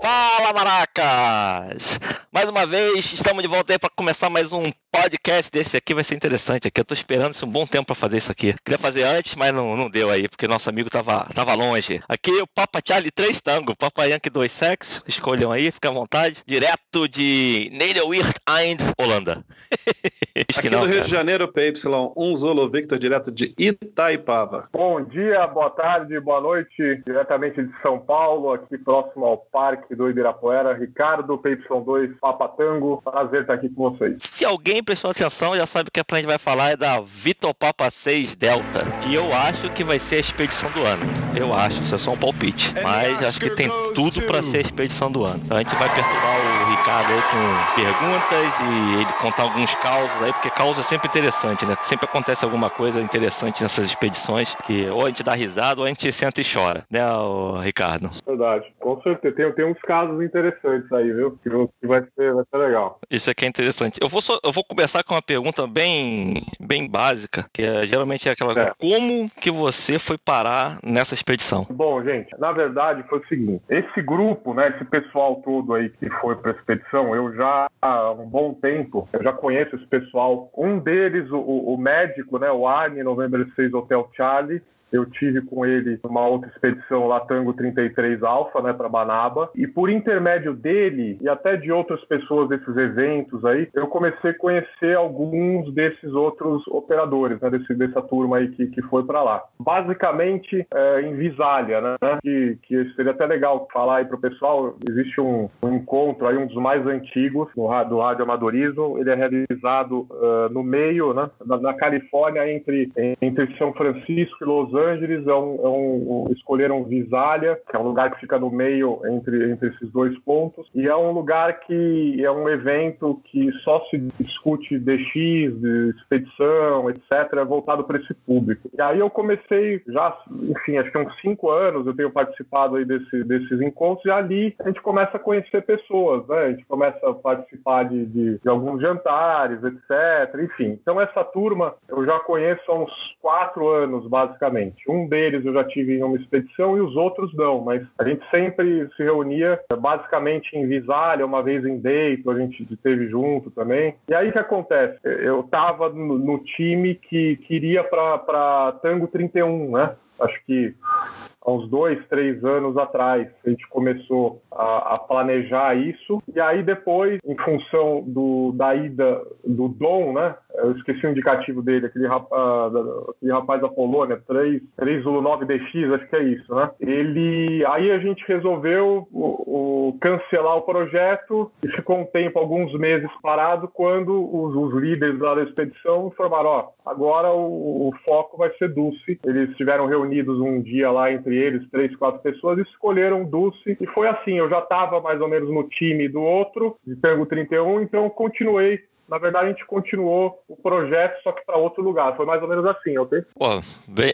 Fala, maracas! Mais uma vez, estamos de volta aí para começar mais um podcast desse aqui. Vai ser interessante aqui. Eu tô esperando isso um bom tempo para fazer isso aqui. Queria fazer antes, mas não, não deu aí, porque nosso amigo tava, tava longe. Aqui o Papa Charlie 3 Tango, Papa Yankee 2 Sex. Escolham aí, fica à vontade. Direto de Nederweert Eind, Holanda. aqui não, do Rio cara. de Janeiro, PY, um Zolo Victor, direto de Itaipava. Bom dia, boa tarde, boa noite. Diretamente de São Paulo, aqui próximo ao Parque do Ibirapuera. Ricardo, PY2, Papa Tango. Prazer estar aqui com vocês. Se alguém prestou atenção, já sabe que a gente vai falar é da Vitor Papa 6 Delta, que eu acho que vai ser a expedição do ano. Eu acho, isso é só um palpite. Mas acho que tem tudo para ser a expedição do ano. Então a gente vai perturbar o Ricardo aí com perguntas e ele contar alguns causos aí, porque causa é sempre interessante, né? Sempre acontece alguma coisa interessante nessas expedições que ou a gente dá risada ou a gente senta e chora, né, Ricardo? Verdade, com certeza. Tem, tem uns casos interessantes aí, viu? Que vai ser, vai ser legal. Isso aqui é interessante. Eu vou, só, eu vou começar com uma pergunta bem, bem básica, que é, geralmente é aquela: é. como que você foi parar nessa expedição? Bom, gente, na verdade foi o seguinte: esse grupo, né, esse pessoal todo aí que foi para a expedição, eu já há um bom tempo, eu já conheço esse pessoal. Um deles, o, o médico, né, o Arne, November 6 Hotel Charlie, eu tive com ele uma outra expedição lá, Tango 33 Alpha, né, para Banaba. E por intermédio dele e até de outras pessoas desses eventos aí, eu comecei a conhecer alguns desses outros operadores, né, desse, dessa turma aí que, que foi para lá. Basicamente, é, em Visália, né, que, que seria até legal falar aí pro pessoal, existe um, um encontro aí, um dos mais antigos no, do rádio amadorismo, ele é realizado uh, no meio, né, na, na Califórnia, entre, entre São Francisco e Los Angeles, é um, é um, escolheram Visalia, que é um lugar que fica no meio entre, entre esses dois pontos, e é um lugar que é um evento que só se discute DX, de expedição, etc., voltado para esse público. E aí eu comecei já, enfim, acho que há uns cinco anos eu tenho participado aí desse, desses encontros, e ali a gente começa a conhecer pessoas, né? A gente começa a participar de, de, de alguns jantares, etc., enfim. Então essa turma eu já conheço há uns quatro anos, basicamente. Um deles eu já tive em uma expedição e os outros não, mas a gente sempre se reunia basicamente em Visália, uma vez em Dayton, a gente esteve junto também. E aí o que acontece? Eu estava no, no, time que queria para Tango 31, né? Acho que há uns dois, três anos atrás, a gente começou a, a, planejar isso. E aí depois, em função do, da ida do Dom, né? Eu esqueci o indicativo dele, aquele, rapaz, aquele rapaz da Polônia, 3, 319DX, acho que é isso, né? Ele. Aí a gente resolveu o, o, cancelar o projeto e ficou um tempo, alguns meses parado, quando os, os líderes lá da expedição informaram: ó, agora o, o foco vai ser Dulce. Eles estiveram reunidos um dia lá entre eles, três, quatro pessoas, e escolheram Dulce. E foi assim, eu já estava mais ou menos no time do outro, de Tango 31, então continuei na verdade, a gente continuou o projeto, só que para outro lugar. Foi mais ou menos assim, ok? Pô, bem,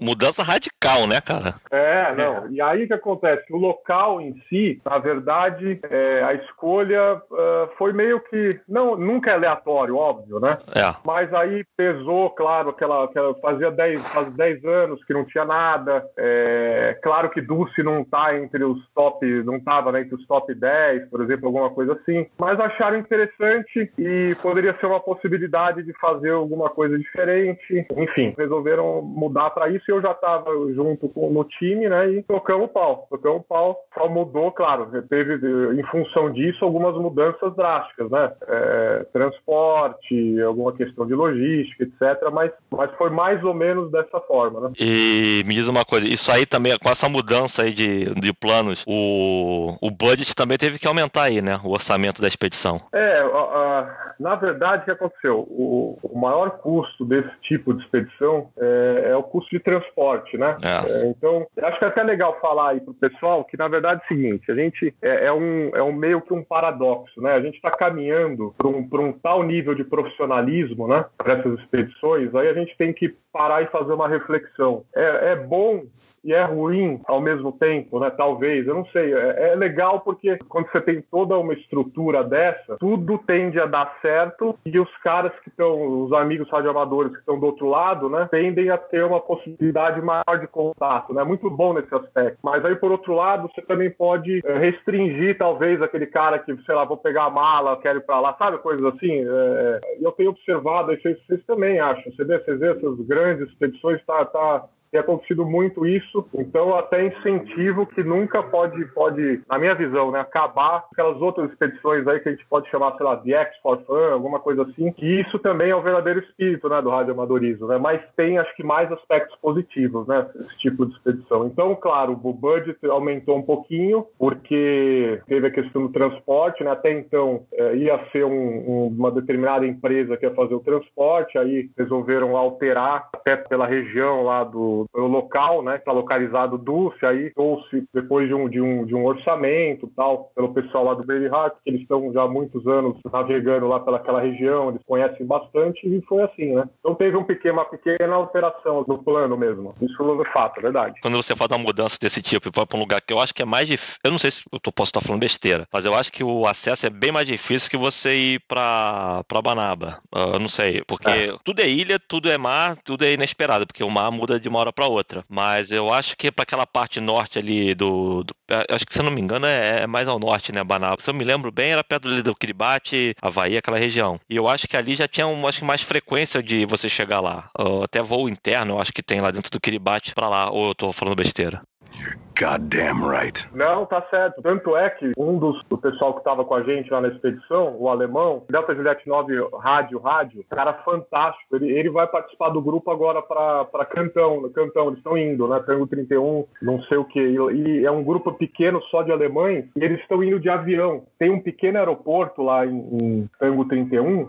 mudança radical, né, cara? É, não. E aí o que acontece? O local em si, na verdade, é, a escolha uh, foi meio que. Não, nunca é aleatório, óbvio, né? É. Mas aí pesou, claro, aquela. aquela fazia 10 faz 10 anos que não tinha nada. É, claro que Dulce não tá entre os top. Não tava né, entre os top 10, por exemplo, alguma coisa assim. Mas acharam interessante e poderia ser uma possibilidade de fazer alguma coisa diferente. Enfim, resolveram mudar para isso e eu já estava junto com, no time, né? E tocamos o pau. Tocamos o pau, só mudou, claro, teve em função disso algumas mudanças drásticas, né? É, transporte, alguma questão de logística, etc. Mas, mas foi mais ou menos dessa forma, né? E me diz uma coisa, isso aí também, com essa mudança aí de, de planos, o, o budget também teve que aumentar aí, né? O orçamento da expedição. É, a, na verdade, o que aconteceu? O, o, maior custo desse tipo de expedição é, é o custo de transporte, né? É. É, então, acho que é até legal falar aí para o pessoal que, na verdade, é o seguinte: a gente é, é, um, é um meio que um paradoxo, né? A gente está caminhando para um, um tal nível de profissionalismo, né? Para essas expedições, aí a gente tem que parar e fazer uma reflexão. É, é bom e é ruim ao mesmo tempo, né? Talvez, eu não sei. É, é, legal porque quando você tem toda uma estrutura dessa, tudo tende a dar certo e os caras que estão, os amigos radioamadores que estão do outro lado, né, tendem a ter uma possibilidade maior de contato, né? Muito bom nesse aspecto. Mas aí, por outro lado, você também pode é, restringir, talvez, aquele cara que, sei lá, vou pegar a mala, quero ir para lá, sabe? Coisas assim. É, eu tenho observado, vocês, vocês também acham, você vê, vocês vê essas grandes expedições, tá, tá tem acontecido muito isso, então até incentivo que nunca pode, pode, na minha visão, né, acabar aquelas outras expedições aí que a gente pode chamar, sei lá, de X for Fun, alguma coisa assim, e isso também é o verdadeiro espírito, né, do radioamadorismo, né, mas tem, acho que, mais aspectos positivos, né, esse tipo de expedição. Então, claro, o budget aumentou um pouquinho, porque teve a questão do transporte, né, até então é, ia ser um, um, uma determinada empresa que ia fazer o transporte, aí resolveram alterar até pela região lá do pelo, local, né, que está localizado Dulce, aí trouxe depois de um, de um, de um orçamento tal, pelo pessoal lá do Baby Heart, que eles estão já há muitos anos navegando lá pelaquela região, eles conhecem bastante e foi assim, né? Então teve um pequeno, uma pequena alteração no plano mesmo. Isso é fato, é verdade. Quando você faz uma mudança desse tipo e vai para um lugar que eu acho que é mais difícil, eu não sei se eu posso estar falando besteira, mas eu acho que o acesso é bem mais difícil que você ir para Banaba. Eu não sei, porque é. tudo é ilha, tudo é mar, tudo é inesperado, porque o mar muda de uma hora para outra. Mas eu acho que para aquela parte norte ali do, do, Acho que, se eu não me engano, é, é, mais ao norte, né, Banaba? Se eu me lembro bem, era perto do, Kiribati, Havaí, aquela região. E eu acho que ali já tinha um, acho que mais frequência de você chegar lá. Até voo interno, eu acho que tem lá dentro do Kiribati para lá. Ou eu tô falando besteira? You're goddamn right. Não, tá certo. Tanto é que um dos do pessoal que estava com a gente lá na expedição, o alemão, Delta Juliette 9 Rádio Rádio, cara fantástico. Ele, ele vai participar do grupo agora para Cantão. No Cantão, eles estão indo, né? Tango 31, não sei o que. E, é um grupo pequeno só de alemães e eles estão indo de avião. Tem um pequeno aeroporto lá em, em Tango 31 uhum.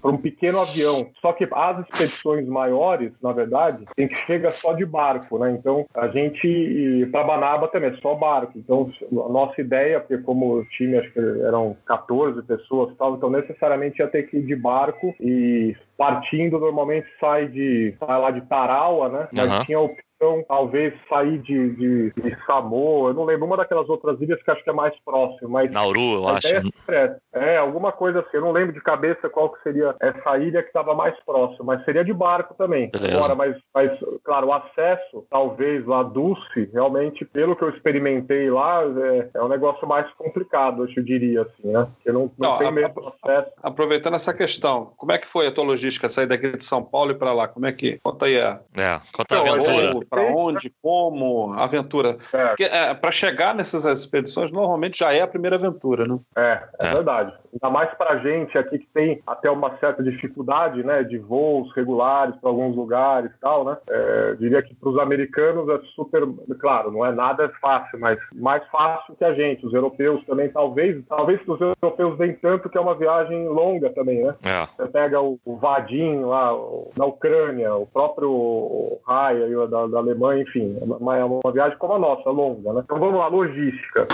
para um pequeno avião. Só que as expedições maiores, na verdade, a gente chega só de barco, né? Então a gente e para Banaba também, só barco. Então, a nossa ideia, porque como o time acho que eram 14 pessoas tal, então necessariamente ia ter que ir de barco e partindo normalmente sai de sai lá de Tarawa, né? Mas uhum. tinha a então, talvez sair de, de, de, Samoa, eu não lembro, uma daquelas outras ilhas que acho que é mais próximo, mas... Nauru, eu acho. É, é, alguma coisa assim, eu não lembro de cabeça qual que seria essa ilha que estava mais próxima, mas seria de barco também. Beleza. Agora, mas, mas, claro, o acesso, talvez, lá Dulce, realmente, pelo que eu experimentei lá, é, é um negócio mais complicado, eu diria, assim, né? Porque não, não, não tem mesmo acesso. Aproveitando essa questão, como é que foi a tua logística, sair daqui de São Paulo e para lá? Como é que... Conta aí a... É, conta a aventura para onde, como, aventura. É. Porque é, para chegar nessas expedições, normalmente já é a primeira aventura, né? É, é, é. verdade. Ainda mais para gente aqui que tem até uma certa dificuldade, né, de voos regulares para alguns lugares e tal, né? É, diria que para os americanos é super, claro, não é nada fácil, mas mais fácil que a gente. Os europeus também, talvez, talvez os europeus nem tanto que é uma viagem longa também, né? É. Você pega o, o Vadim lá na Ucrânia, o próprio Raya da, da Alemanha, enfim, é uma, é uma viagem como a nossa, longa, né? Então vamos lá, logística.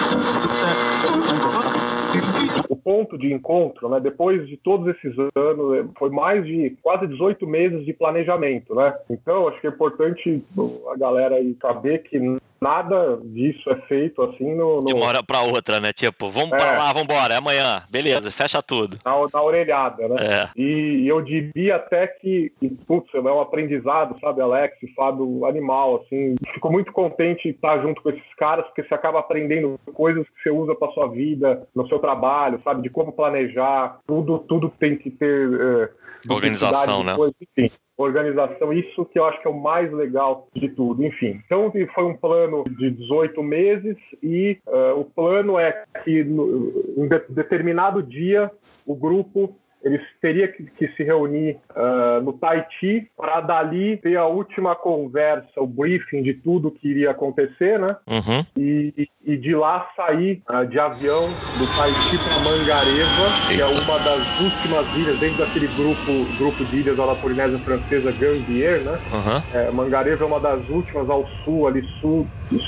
O ponto de encontro, né, depois de todos esses anos, foi mais de quase 18 meses de planejamento, né? Então, acho que é importante a galera aí saber que nada disso é feito assim no. no... De uma hora pra outra, né? Tipo, vamos é. pra lá, vamos embora, é amanhã, beleza, fecha tudo. Na, na orelhada, né? É. E, eu diria até que, putz, é um aprendizado, sabe, Alex, Fábio, animal, assim. Fico muito contente de estar junto com esses caras, porque você acaba aprendendo coisas que você usa pra sua vida, no seu trabalho, sabe, de como planejar, tudo, tudo tem que ter. É, Organização, né? Coisa, enfim organização, isso que eu acho que é o mais legal de tudo. Enfim, então foi um plano de 18 meses e uh, o plano é que no, em de, determinado dia o grupo eles teriam que, que se reunir uh, no Tahiti para dali ter a última conversa, o briefing de tudo que iria acontecer, né? Uhum. E, e, de lá sair uh, de avião do Tahiti para Mangareva, que é uma das últimas ilhas dentro daquele grupo, grupo de ilhas da Polinésia Francesa, Gambier, né? Uhum. É, Mangareva é uma das últimas ao sul, ali sul,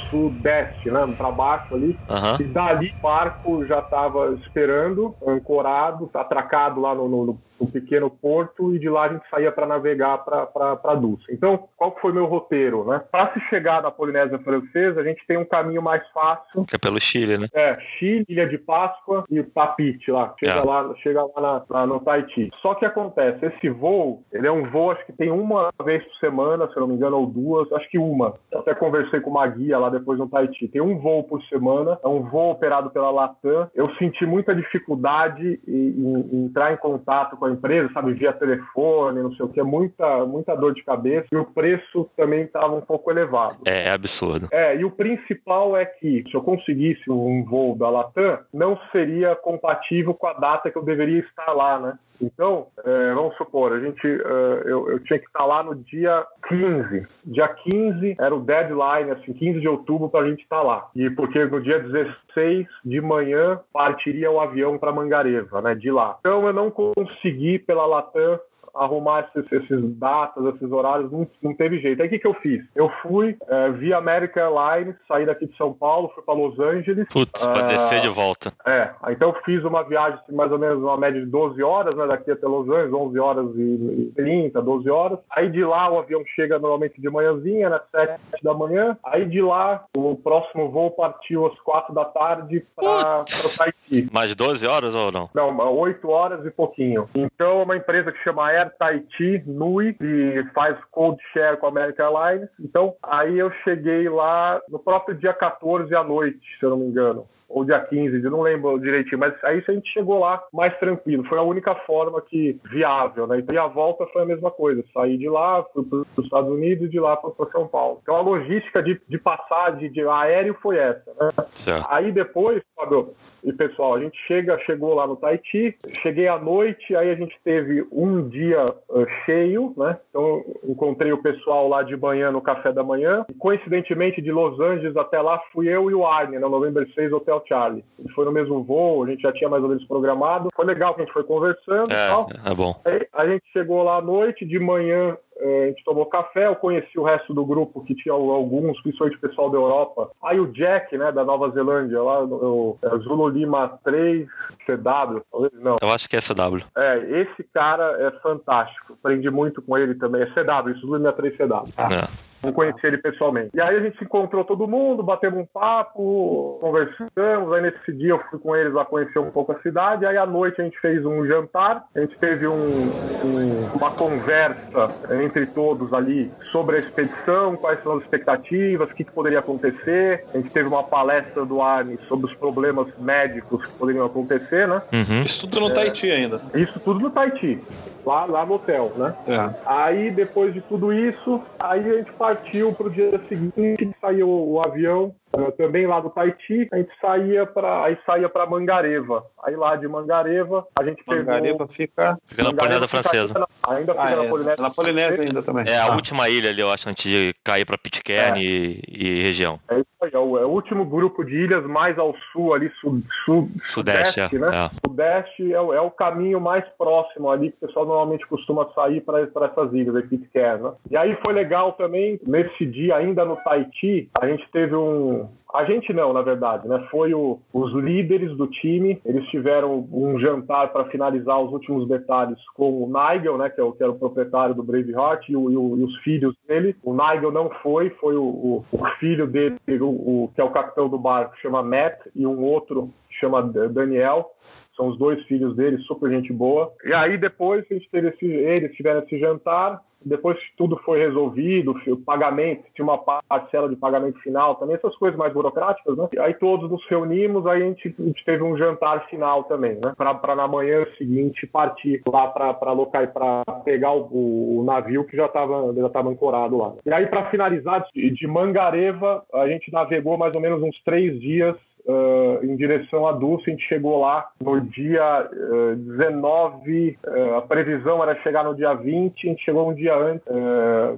sudeste, né? Para baixo ali. Uhum. E dali o barco já estava esperando, ancorado, atracado lá no no, no, no, pequeno porto e de lá a gente saía para navegar para Dulce. Então, qual foi meu roteiro? Né? Para se chegar na Polinésia Francesa, a gente tem um caminho mais fácil. Que é pelo Chile, né? É, Chile, Ilha de Páscoa e Papite lá. Chega é. lá, chega lá na, na, no Tahiti. Só que acontece, esse voo, ele é um voo, acho que tem uma vez por semana, se eu não me engano, ou duas, acho que uma. Eu até conversei com uma guia lá depois no Tahiti. Tem um voo por semana, é um voo operado pela Latam. Eu senti muita dificuldade em, em entrar em contato com a empresa, sabe, via telefone, não sei o que, muita, muita dor de cabeça. E o preço também estava um pouco elevado. É, é absurdo. É, e o principal é que se eu conseguisse um voo da Latam, não seria compatível com a data que eu deveria estar lá, né? Então, é, vamos supor, a gente, uh, eu, eu, tinha que estar lá no dia 15. Dia 15 era o deadline, assim, 15 de outubro para a gente estar lá. E porque no dia 16 de manhã partiria o avião para Mangareva, né, de lá. Então eu não consegui pela Latam arrumar esses, esses datas, esses horários, não, não teve jeito. Aí o que, que eu fiz? Eu fui é, via American Airlines, saí daqui de São Paulo, fui para Los Angeles. Putz, uh, pra descer de volta. É, então eu fiz uma viagem de mais ou menos uma média de 12 horas, né, daqui até Los Angeles, 11 horas e 30, 12 horas. Aí de lá o avião chega normalmente de manhãzinha, né, 7 da manhã. Aí de lá o próximo voo partiu às 4 da tarde para o Tahiti. Mais 12 horas ou não? Não, 8 horas e pouquinho. Então é uma empresa que chama Air Tahiti, Nui, que faz code share com a American Airlines. Então, aí eu cheguei lá no próprio dia 14 à noite, se eu não me engano ou dia 15, eu não lembro direitinho, mas aí a gente chegou lá mais tranquilo. Foi a única forma que viável, né? E a volta foi a mesma coisa. Saí de lá, fui para os Estados Unidos e de lá para São Paulo. Então a logística de, de passagem de aéreo foi essa, né? Certo. Aí depois, Fábio e pessoal, a gente chega, chegou lá no Tahiti, cheguei à noite, aí a gente teve um dia uh, cheio, né? Então encontrei o pessoal lá de manhã no café da manhã. E, coincidentemente, de Los Angeles até lá fui eu e o Arne, no November 6 Hotel Hotel Charlie. Ele foi no mesmo voo, a gente já tinha mais ou menos programado. Foi legal que a gente foi conversando é, e tal. É bom. Aí a gente chegou lá à noite, de manhã a gente tomou café, eu conheci o resto do grupo, que tinha alguns, principalmente o pessoal da Europa. Aí o Jack, né, da Nova Zelândia, lá, o, é, Zulu Lima 3, CW, talvez não. Eu acho que é CW. É, esse cara é fantástico. Aprendi muito com ele também. É CW, Zulu Lima 3 CW. Tá? É. Não conheci ele pessoalmente. E aí a gente encontrou todo mundo, batemos um papo, conversamos. Aí nesse dia eu fui com eles lá conhecer um pouco a cidade. Aí à noite a gente fez um jantar, a gente teve um, um, uma conversa entre todos ali sobre a expedição, quais são as expectativas, o que, que poderia acontecer. A gente teve uma palestra do Arne sobre os problemas médicos que poderiam acontecer, né? Uhum. Isso tudo no é, Tahiti ainda. Isso tudo no Tahiti lá, lá no hotel, né? É. Aí, depois de tudo isso, aí a gente partiu para o dia seguinte, saiu o avião também lá do Tahiti, a gente saía para aí saía para Mangareva. Aí lá de Mangareva, a gente Mangareva pegou... fica fica na Polinésia Francesa. Ainda fica ah, na é. Polinésia. Na Polinésia ainda também. É a ah. última ilha ali, eu acho, antes de cair para Pitcairn é. e, e, região. É isso aí, é o, é o, último grupo de ilhas mais ao sul ali, sul, sul sudeste, sudeste, né? É. Sudeste é o, é o caminho mais próximo ali que o pessoal normalmente costuma sair para essas ilhas, aí, Pitcairn, né? E aí foi legal também, nesse dia ainda no Tahiti, a gente teve um a gente não, na verdade, né? Foi o, os líderes do time. Eles tiveram um jantar para finalizar os últimos detalhes com o Nigel, né? Que, é o, que era o proprietário do Braveheart e, o, e, o, e os filhos dele. O Nigel não foi, foi o, filho dele, o, que é o capitão do barco, chama Matt, e um outro chama Daniel. São os dois filhos dele, super gente boa. E aí depois a gente teve esse, eles tiveram esse jantar depois tudo foi resolvido, o pagamento, tinha uma parcela de pagamento final, também essas coisas mais burocráticas, né? Aí todos nos reunimos, aí a gente, a gente teve um jantar final também, né? Para na manhã seguinte partir lá para local para pegar o, o, navio que já estava já tava ancorado lá. E aí para finalizar de, de Mangareva, a gente navegou mais ou menos uns três dias uh, em direção a Dulce. A gente chegou lá no dia uh, 19, uh, a previsão era chegar no dia 20, a gente chegou um dia antes,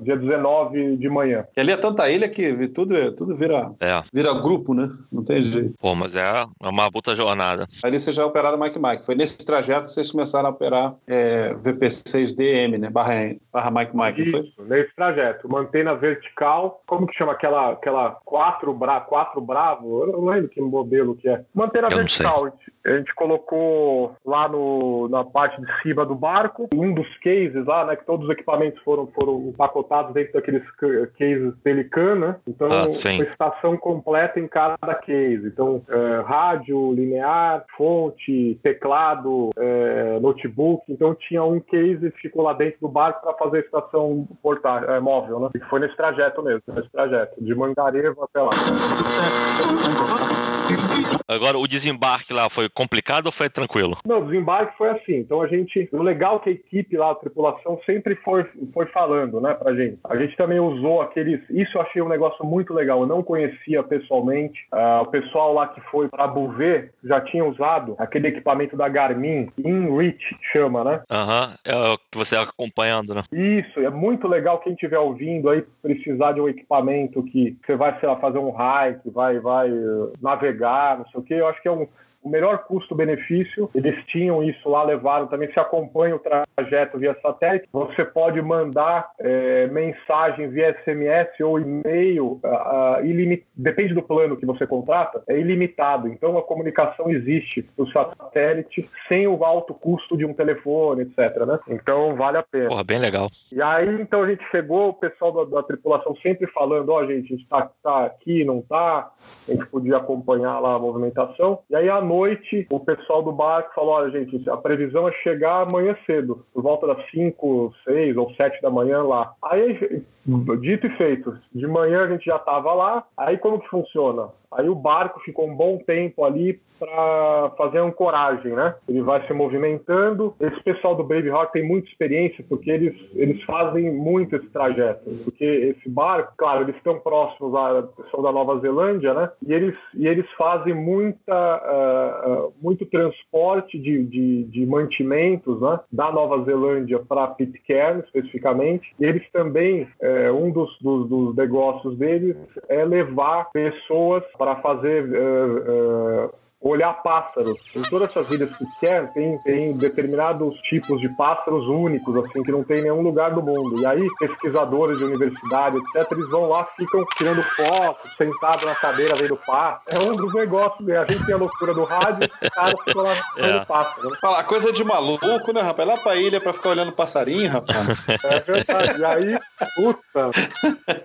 dia 19 de manhã. E ali é tanta ilha que tudo, tudo vira, é. vira grupo, né? Não tem jeito. Pô, mas é uma puta jornada. Ali vocês já operaram Mike Mike. Foi nesse trajeto que vocês começaram a operar é, VP6DM, né? Barra, barra Mike Mike. Isso, nesse trajeto. Mantena vertical, como que chama aquela, aquela quatro, bra, quatro bravo? Eu não lembro que modelo que é. Manter a vertical. A gente colocou lá no, na parte de cima do barco, um dos cases lá, né, que todos os equipamentos foram, foram empacotados dentro daqueles cases Pelican, né? Então, ah, uma estação completa em cada case. Então, é, rádio, linear, fonte, teclado, é, notebook. Então, tinha um case que ficou lá dentro do barco para fazer a estação portátil, é, móvel, né? E foi nesse trajeto mesmo, nesse trajeto, de Mangareva até lá. Agora, o desembarque lá foi complicado ou foi tranquilo? Não, o desembarque foi assim. Então, a gente. O legal é que a equipe lá, a tripulação, sempre foi, foi falando, né, pra gente. A gente também usou aqueles. Isso eu achei um negócio muito legal. Eu não conhecia pessoalmente. Uh, o pessoal lá que foi pra Bouvet já tinha usado aquele equipamento da Garmin, InReach, chama, né? Aham, é o que você acompanhando, né? Isso, é muito legal quem estiver ouvindo aí precisar de um equipamento que você vai, sei lá, fazer um hike, vai, vai uh, navegar, não sei o que. Eu acho que é um o melhor custo-benefício. Eles tinham isso lá, levaram também. Se acompanha o trajeto via satélite, você pode mandar é, mensagem via SMS ou e-mail, uh, depende do plano que você contrata, é ilimitado. Então a comunicação existe no satélite sem o alto custo de um telefone, etc. Né? Então vale a pena. Porra, bem legal. E aí então a gente chegou, o pessoal da, da tripulação sempre falando: ó, oh, gente, a gente tá, tá aqui, não tá. A gente podia acompanhar lá a movimentação. E aí à noite, o pessoal do barco falou: olha, gente, a previsão é chegar amanhã cedo, por volta das 5, 6 ou 7 da manhã lá. Aí, dito e feito, de manhã a gente já estava lá. Aí, como que funciona? Aí o barco ficou um bom tempo ali para fazer ancoragem, né? Ele vai se movimentando. Esse pessoal do Brave Rock tem muita experiência porque eles, eles fazem muito esse trajeto. Porque esse barco, claro, eles estão próximos lá, pessoal da Nova Zelândia, né? E eles, e eles fazem muita, uh, uh, muito transporte de, de, de, mantimentos, né? Da Nova Zelândia para Pitcairn, especificamente. E eles também, uh, um dos, dos, dos negócios deles é levar pessoas para fazer uh, uh, olhar pássaros. Em todas essas ilhas que quer, tem, tem determinados tipos de pássaros únicos, assim, que não tem em nenhum lugar do mundo. E aí, pesquisadores de universidade, etc., eles vão lá, ficam tirando fotos, sentados na cadeira vendo pássaro. É um dos negócios, né? A gente tem a loucura do rádio, os caras ficam lá vendo é. pássaro. Né? Fala, coisa de maluco, né, rapaz? Lá pra ilha pra ficar olhando passarinho, rapaz. É verdade. E aí, puta.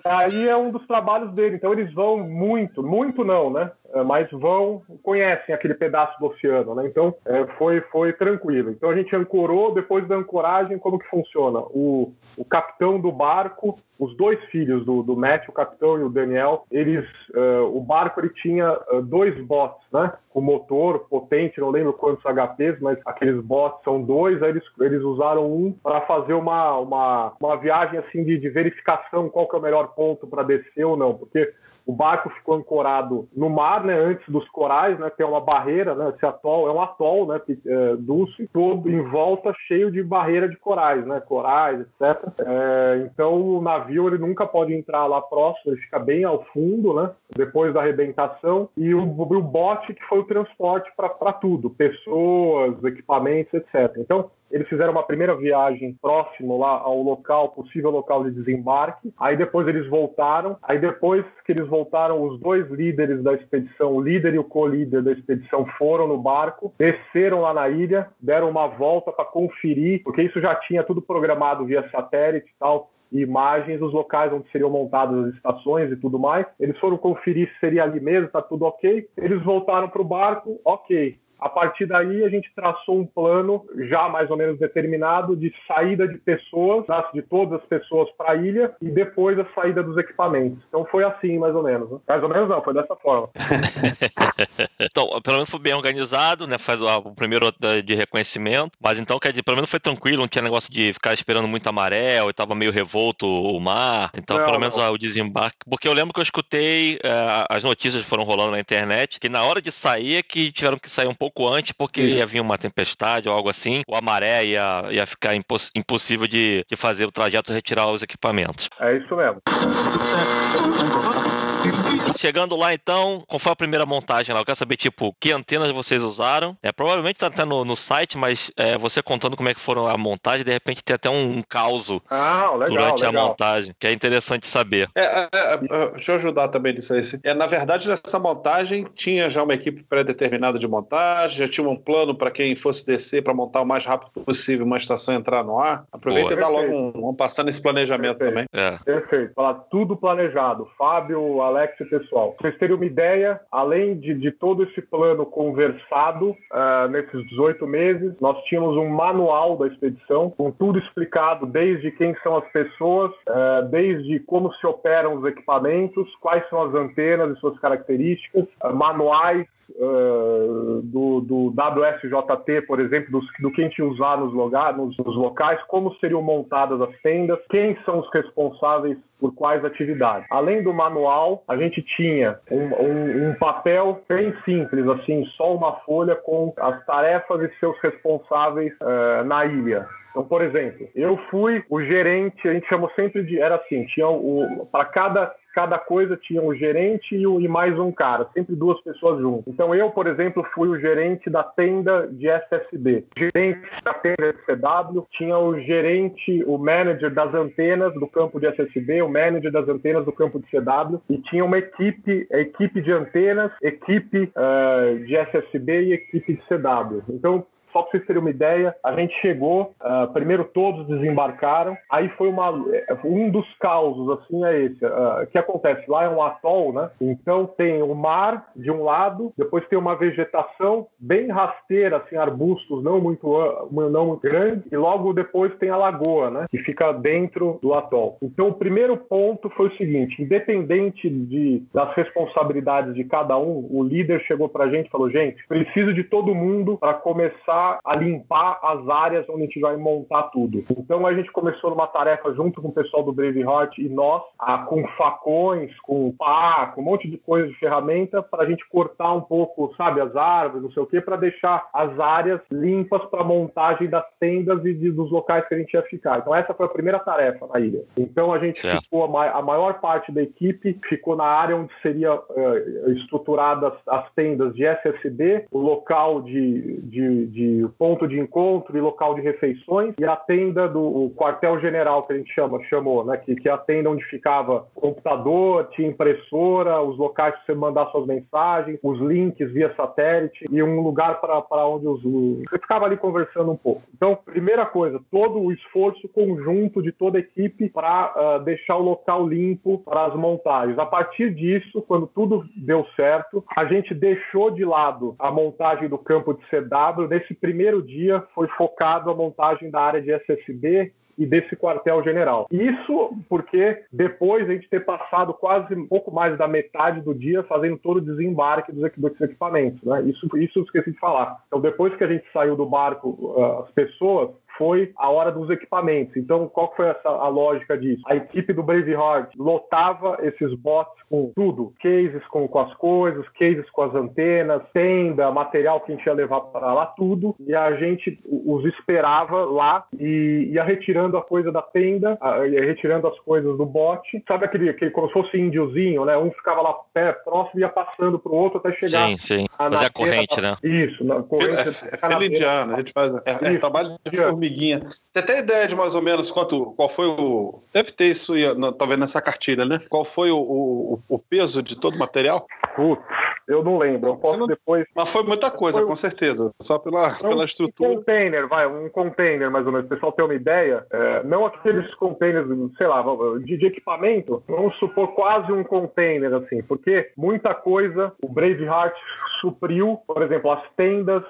Aí é um dos trabalhos dele. Então eles vão muito, muito não, né? É, mas vão, conhecem aquele pedaço do oceano, né? Então é, foi, foi tranquilo. Então a gente ancorou, depois da ancoragem, como que funciona? O, o capitão do barco, os dois filhos do, do Matt, o capitão e o Daniel, eles, uh, o barco ele tinha uh, dois bots, né? Com motor potente, não lembro quantos HPs, mas aqueles bots são dois, aí eles, eles usaram um para fazer uma, uma, uma viagem assim de, de verificação qual que é o melhor ponto para descer ou não, porque o barco ficou ancorado no mar, né, antes dos corais, né, que é uma barreira, né, esse atol é um atol, né, é, dulce, todo em volta cheio de barreira de corais, né, corais, etc. É, então o navio ele nunca pode entrar lá próximo, ele fica bem ao fundo, né, depois da arrebentação, e o, o bote que foi o transporte para tudo, pessoas, equipamentos, etc. Então eles fizeram uma primeira viagem próximo lá ao local, possível local de desembarque. Aí depois eles voltaram. Aí depois que eles voltaram, os dois líderes da expedição, o líder e o co-líder da expedição, foram no barco, desceram lá na ilha, deram uma volta para conferir, porque isso já tinha tudo programado via satélite e tal imagens dos locais onde seriam montadas as estações e tudo mais. Eles foram conferir se seria ali mesmo, tá tudo ok. Eles voltaram para o barco, ok. A partir daí, a gente traçou um plano já mais ou menos determinado de saída de pessoas, de todas as pessoas para a ilha e depois a saída dos equipamentos. Então foi assim, mais ou menos. Né? Mais ou menos não, foi dessa forma. então, pelo menos foi bem organizado, né? Faz o, primeiro de reconhecimento, mas então, quer dizer, pelo menos foi tranquilo, não tinha negócio de ficar esperando muito ou estava meio revolto o mar. Então, não, pelo menos não. o desembarque. Porque eu lembro que eu escutei, uh, as notícias foram rolando na internet, que na hora de sair é que tiveram que sair um pouco pouco antes, porque Sim. ia vir uma tempestade ou algo assim, ou a maré ia, ia ficar imposs impossível de, de fazer o trajeto e retirar os equipamentos. É isso mesmo. Chegando lá então, qual foi a primeira montagem lá? Eu quero saber, tipo, que antenas vocês usaram. É, provavelmente tá até no, no site, mas é, você contando como é que foram a montagem, de repente tem até um, um caos ah, durante legal. a montagem, que é interessante saber. É, é, é, deixa eu ajudar também nisso aí. É, na verdade, nessa montagem tinha já uma equipe pré-determinada de montagem já tinha um plano para quem fosse descer para montar o mais rápido possível uma estação e entrar no ar. Aproveita Boa. e dá logo um, vamos passar nesse planejamento Perfeito. também. É. Perfeito. Falar tudo planejado. Fábio, Alex e pessoal. Pra vocês terem uma ideia, além de, de todo esse plano conversado uh, nesses 18 meses, nós tínhamos um manual da expedição com tudo explicado, desde quem são as pessoas, uh, desde como se operam os equipamentos, quais são as antenas e suas características, uh, manuais Uh, do, do, WSJT, por exemplo, do, que a gente usar nos, lugar, nos, nos, locais, como seriam montadas as tendas, quem são os responsáveis por quais atividades. Além do manual, a gente tinha um, um, um papel bem simples, assim, só uma folha com as tarefas e seus responsáveis uh, na ilha. Então, por exemplo, eu fui o gerente, a gente chamou sempre de. Era assim, tinha o. Para cada cada coisa tinha um gerente e, e, mais um cara, sempre duas pessoas juntas. Então eu, por exemplo, fui o gerente da tenda de SSB. O gerente da tenda de CW tinha o gerente, o manager das antenas do campo de SSB, o manager das antenas do campo de CW e tinha uma equipe, equipe de antenas, equipe uh, de SSB e equipe de CW. Então só para vocês terem uma ideia, a gente chegou, uh, primeiro todos desembarcaram, aí foi uma, um dos causos, assim, é esse. Uh, que acontece? Lá é um atol, né? Então tem o mar de um lado, depois tem uma vegetação bem rasteira, assim, arbustos não muito, não muito grandes, e logo depois tem a lagoa, né? Que fica dentro do atol. Então o primeiro ponto foi o seguinte, independente de, das responsabilidades de cada um, o líder chegou pra gente e falou, gente, preciso de todo mundo para começar a limpar as áreas onde a gente vai montar tudo. Então a gente começou numa tarefa junto com o pessoal do Braveheart e nós, a, com facões, com pá, com um monte de coisa de ferramenta para a gente cortar um pouco, sabe, as árvores, não sei o que, para deixar as áreas limpas para montagem das tendas e de, dos locais que a gente ia ficar. Então essa foi a primeira tarefa na ilha. Então a gente certo. ficou, a, ma a, maior parte da equipe ficou na área onde seria uh, estruturadas as tendas de SSB, o local de, de, de ponto de encontro e local de refeições, e a tenda do quartel-general, que a gente chama, chamou, né? Que, que é a tenda onde ficava computador, tinha impressora, os locais para você mandar suas mensagens, os links via satélite e um lugar para onde os. Você ficava ali conversando um pouco. Então, primeira coisa, todo o esforço conjunto de toda a equipe para uh, ah, deixar o local limpo para as montagens. A partir disso, quando tudo deu certo, a gente deixou de lado a montagem do campo de CW. Nesse primeiro dia foi focado a montagem da área de SSB e desse quartel-general. Isso porque depois a gente ter passado quase um pouco mais da metade do dia fazendo todo o desembarque dos equipamentos. Né? Isso, isso eu esqueci de falar. Então, depois que a gente saiu do barco, as pessoas foi a hora dos equipamentos. Então, qual foi essa, a lógica disso? A equipe do Braveheart lotava esses bots com tudo, cases com, com as coisas, cases com as antenas, tenda, material que a gente ia levar para lá, tudo, e a gente os esperava lá e ia retirando a coisa da tenda, ia retirando as coisas do bot. Sabe aquele, aquele como se fosse índiozinho, né? Um ficava lá pé próximo e ia passando para o outro até chegar. Sim, sim. Fazer a corrente, né? Isso, na corrente. É, é, é indiano, a gente faz. É, é trabalho de formiguinha. Você tem ideia de mais ou menos quanto, qual foi o. Deve ter isso, talvez nessa cartilha, né? Qual foi o, o, o peso de todo o material? Putz, eu não lembro. Eu posso não... depois. Mas foi muita coisa, foi... com certeza. Só pela, então, pela estrutura. Um container, vai, um container mais ou menos. O pessoal ter uma ideia. É, não aqueles containers, sei lá, de, de, equipamento. Vamos supor quase um container, assim. Porque muita coisa o Braveheart supriu. Por exemplo, as tendas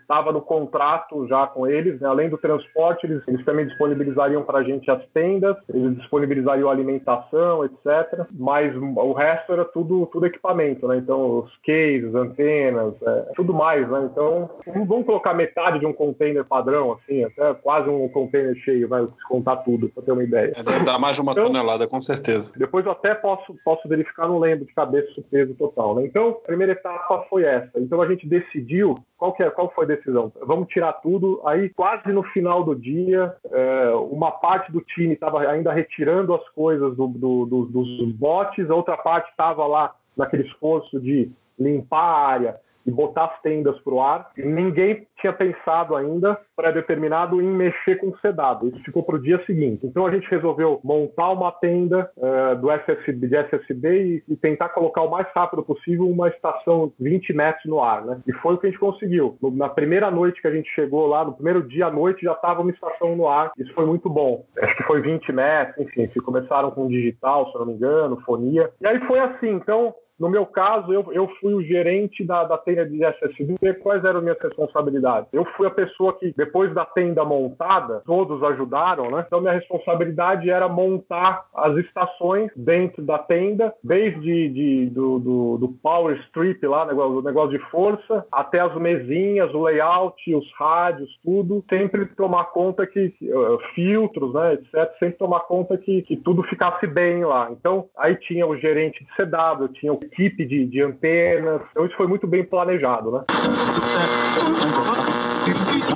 estava é, no contrato já com eles, né? além do transporte, eles, eles também disponibilizariam para a gente as tendas, eles disponibilizariam alimentação, etc. Mas o resto era tudo, tudo equipamento, né? Então os cases, antenas, é, tudo mais, né? Então, vamos colocar metade de um container padrão, assim, até quase um container cheio, vai contar tudo, para ter uma ideia. É, deve dar mais de uma então, tonelada, com certeza. Depois eu até posso, posso verificar, não lembro de cabeça o peso total, né? Então, a primeira etapa foi essa. Então a gente decidiu qual, que é, qual foi a decisão? Vamos tirar tudo. Aí, quase no final do dia, é, uma parte do time estava ainda retirando as coisas do, do, do, dos botes, a outra parte estava lá naquele esforço de limpar a área, e botar as tendas para o ar. E ninguém tinha pensado ainda, pré-determinado, em mexer com o sedado. Isso ficou para o dia seguinte. Então a gente resolveu montar uma tenda uh, do SSB, de SSB e, e, tentar colocar o mais rápido possível uma estação 20 metros no ar. Né? E foi o que a gente conseguiu. Na primeira noite que a gente chegou lá, no primeiro dia à noite, já estava uma estação no ar. Isso foi muito bom. Acho que foi 20 metros, enfim, começaram com digital, se não me engano, fonia. E aí foi assim. Então, no meu caso, eu, eu fui o gerente da, da tenda de SSD. Quais eram minhas responsabilidades? Eu fui a pessoa que, depois da tenda montada, todos ajudaram, né? Então, minha responsabilidade era montar as estações dentro da tenda, desde de, do, do, do power strip lá, negócio, negócio de força, até as mesinhas, o layout, os rádios, tudo. Sempre tomar conta que, uh, filtros, né, etc. Sempre tomar conta que, que tudo ficasse bem lá. Então, aí tinha o gerente de CW, tinha o equipe de, de antenas. Então isso foi muito bem planejado, né?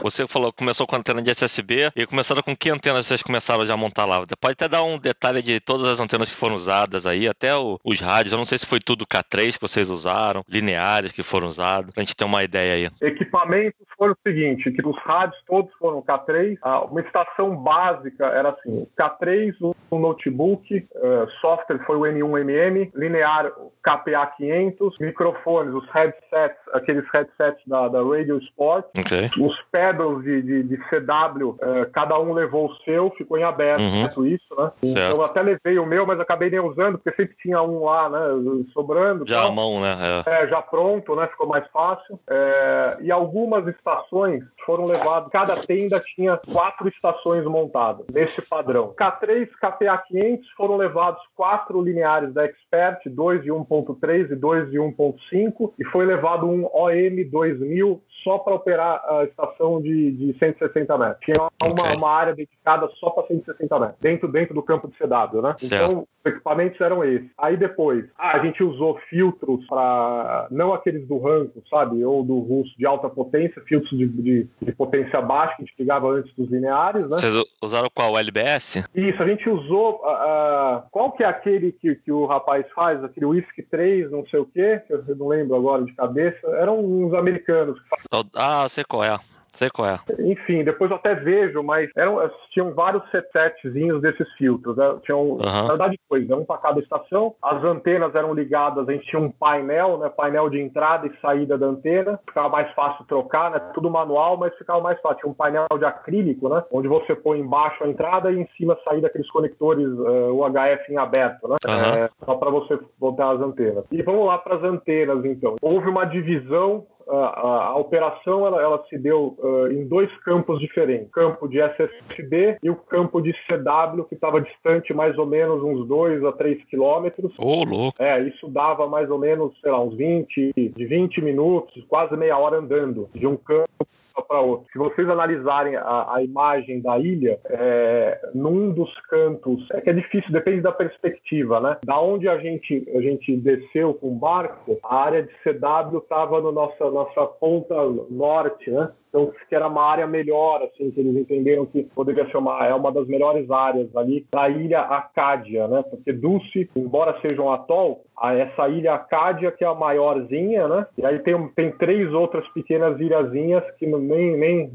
Você falou começou com antena de SSB e começaram com que antenas vocês começaram já a montar lá? Pode até dar um detalhe de todas as antenas que foram usadas aí, até o, os rádios. Eu não sei se foi tudo K3 que vocês usaram, lineares que foram usados, pra gente ter uma ideia aí. Equipamentos foram o seguinte, que os rádios todos foram K3, uma estação básica era assim, K3, um notebook, uh, software foi o N1MM, linear KPA 500, microfones, os headsets, aqueles headsets da, da Radio Sport, okay. os pedals de, de, de CW, uh, eh, cada um levou o seu, ficou em aberto uhum. isso, né? Certo. Então eu até levei o meu, mas acabei nem usando, porque sempre tinha um lá, né, sobrando. Já à mão, né? É. é. já pronto, né? Ficou mais fácil. É, e algumas estações foram levadas, cada tenda tinha quatro estações montadas, nesse padrão. K3, KPA 500 foram levados quatro lineares da Expert, dois de 1.3 e dois de 1.5, e foi levado um OM 2000 só para operar a estação de, de 160 metros. Tinha uma, okay. uma área dedicada só para 160 metros, dentro, dentro do campo de CW, né? Certo. Então, os equipamentos eram esses. Aí depois, ah, a gente usou filtros para, não aqueles do Ranco, sabe? Ou do russo de alta potência, filtros de, de, de potência baixa, que a gente ligava antes dos lineares, né? Vocês usaram qual? O LBS? Isso, a gente usou, uh, qual que é aquele que, que o rapaz faz, aquele Whisky 3, não sei o quê, que eu não lembro agora de cabeça, eram uns americanos que ah, sei qual é. Sei qual é. Enfim, depois eu até vejo, mas eram, tinham vários setzinhos desses filtros. Né? Tinham, uhum. Na verdade, foi um para cada estação. As antenas eram ligadas, a gente tinha um painel, né? Painel de entrada e saída da antena. Ficava mais fácil trocar, né? Tudo manual, mas ficava mais fácil. Tinha um painel de acrílico, né? Onde você põe embaixo a entrada e em cima a saída aqueles conectores uh, UHF em aberto, né? Uhum. É, só para você botar as antenas. E vamos lá para as antenas, então. Houve uma divisão a, a, a operação ela, ela, se deu uh, em dois campos diferentes: o campo de SSD e o campo de CW, que estava distante mais ou menos uns 2 a 3 quilômetros. Ô, oh, louco! É, isso dava mais ou menos, sei lá, uns 20, de 20 minutos, quase meia hora andando de um campo para outro. Se vocês analisarem a, a imagem da ilha, é, num dos cantos, é que é difícil, depende da perspectiva, né? Da onde a gente, a gente desceu com o barco, a área de CW estava na nossa, nossa ponta norte, né? Então, que era uma área melhor, assim, que eles entenderam que poderia ser uma, é uma das melhores áreas ali da ilha Acádia, né? Porque Dulce, embora seja um atol, essa ilha Acádia que é a maiorzinha, né? E aí tem, tem três outras pequenas ilhazinhas que nem, nem,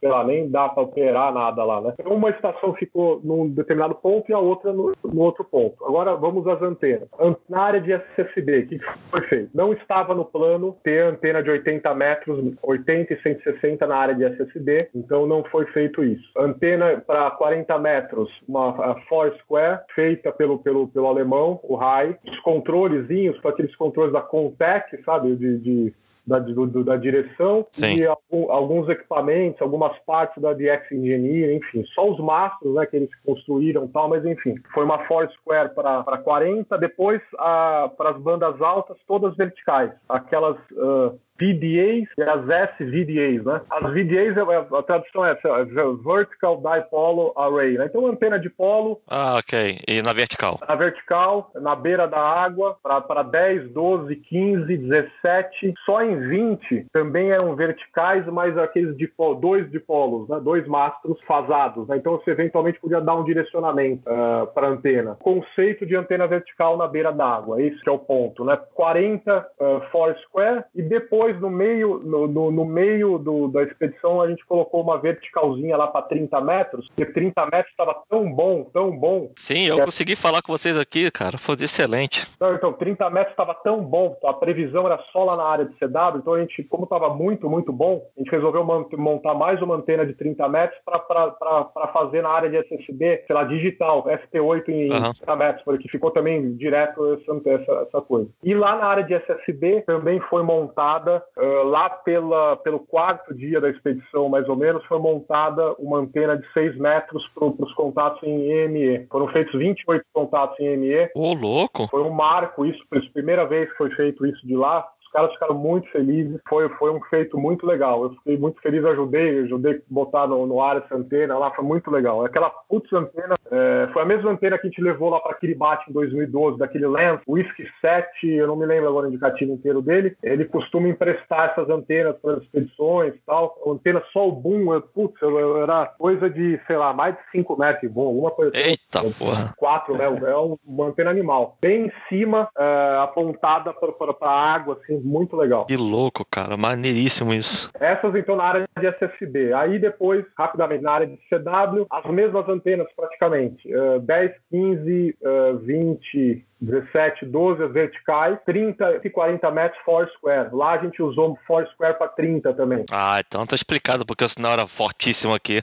sei lá, nem dá para operar nada lá, né? Então, uma estação ficou num determinado ponto e a outra no, no outro ponto. Agora vamos às antenas. Na área de SSB, o que foi feito? Não estava no plano ter antena de 80 metros, 80 e 160 na área de SSD, então não foi feito isso. Antena para 40 metros, uma Foursquare, feita pelo, pelo, pelo alemão, o RAI. Os controlezinhos, para aqueles controles da Contec, sabe, de, de da, do, da direção Sim. e alguns equipamentos, algumas partes da DX Engineering, enfim, só os mastros né, que eles construíram tal, mas enfim, foi uma Foursquare para 40, depois para as bandas altas, todas verticais, aquelas uh, VDAs e as SVDAs, né? As VDAs, a tradução é essa, é Vertical Dipole Array, né? Então, antena de polo. Ah, ok. E na vertical? Na vertical, na beira da água, para 10, 12, 15, 17. Só em 20 também eram verticais, mas aqueles de dois dipolos, né? Dois mastros fasados, né? Então, você eventualmente podia dar um direcionamento uh, para a antena. Conceito de antena vertical na beira da água, esse é o ponto, né? 40 uh, Foursquare e depois depois, no meio, no, no, no meio do, da expedição, a gente colocou uma verticalzinha lá para 30 metros, porque 30 metros estava tão bom, tão bom. Sim, eu consegui falar com vocês aqui, cara. Foi excelente. Então, então 30 metros estava tão bom, a previsão era só lá na área de CW, então a gente, como estava muito, muito bom, a gente resolveu montar mais uma antena de 30 metros para fazer na área de SSB, sei lá, digital, FT8 em uhum. 30 metros, porque ficou também direto essa, essa, essa, coisa. E lá na área de SSB também foi montada, uh, lá pela, pelo quarto dia da expedição, mais ou menos, foi montada uma antena de 6 metros para os contatos em EME. Foram feitos 28 contatos em EME. Ô, louco! Foi um marco isso, a primeira vez que foi feito isso de lá caras ficaram muito felizes. Foi, foi um feito muito legal. Eu fiquei muito feliz, ajudei, ajudei a botar no, no ar essa antena lá, foi muito legal. Aquela putz antena, é, foi a mesma antena que a gente levou lá para Kiribati em 2012, daquele Lens, Whisky 7, eu não me lembro agora o indicativo inteiro dele. Ele costuma emprestar essas antenas para as expedições e tal. A antena só o boom, eu, putz, eu, eu, era coisa de, sei lá, mais de 5 metros de boom, alguma coisa assim. Eita porra! 4, né? É uma antena animal. Bem em cima, é, apontada para a água, assim, muito legal. Que louco, cara, maneiríssimo isso. Essas então na área de SSB. Aí depois, rapidamente, na área de CW, as mesmas antenas praticamente. Uh, 10, 15, uh, 20, 17, 12 as verticais, 30 e 40 metros Foursquare. Lá a gente usou Foursquare para 30 também. Ah, então tá explicado porque o sinal era fortíssimo aqui.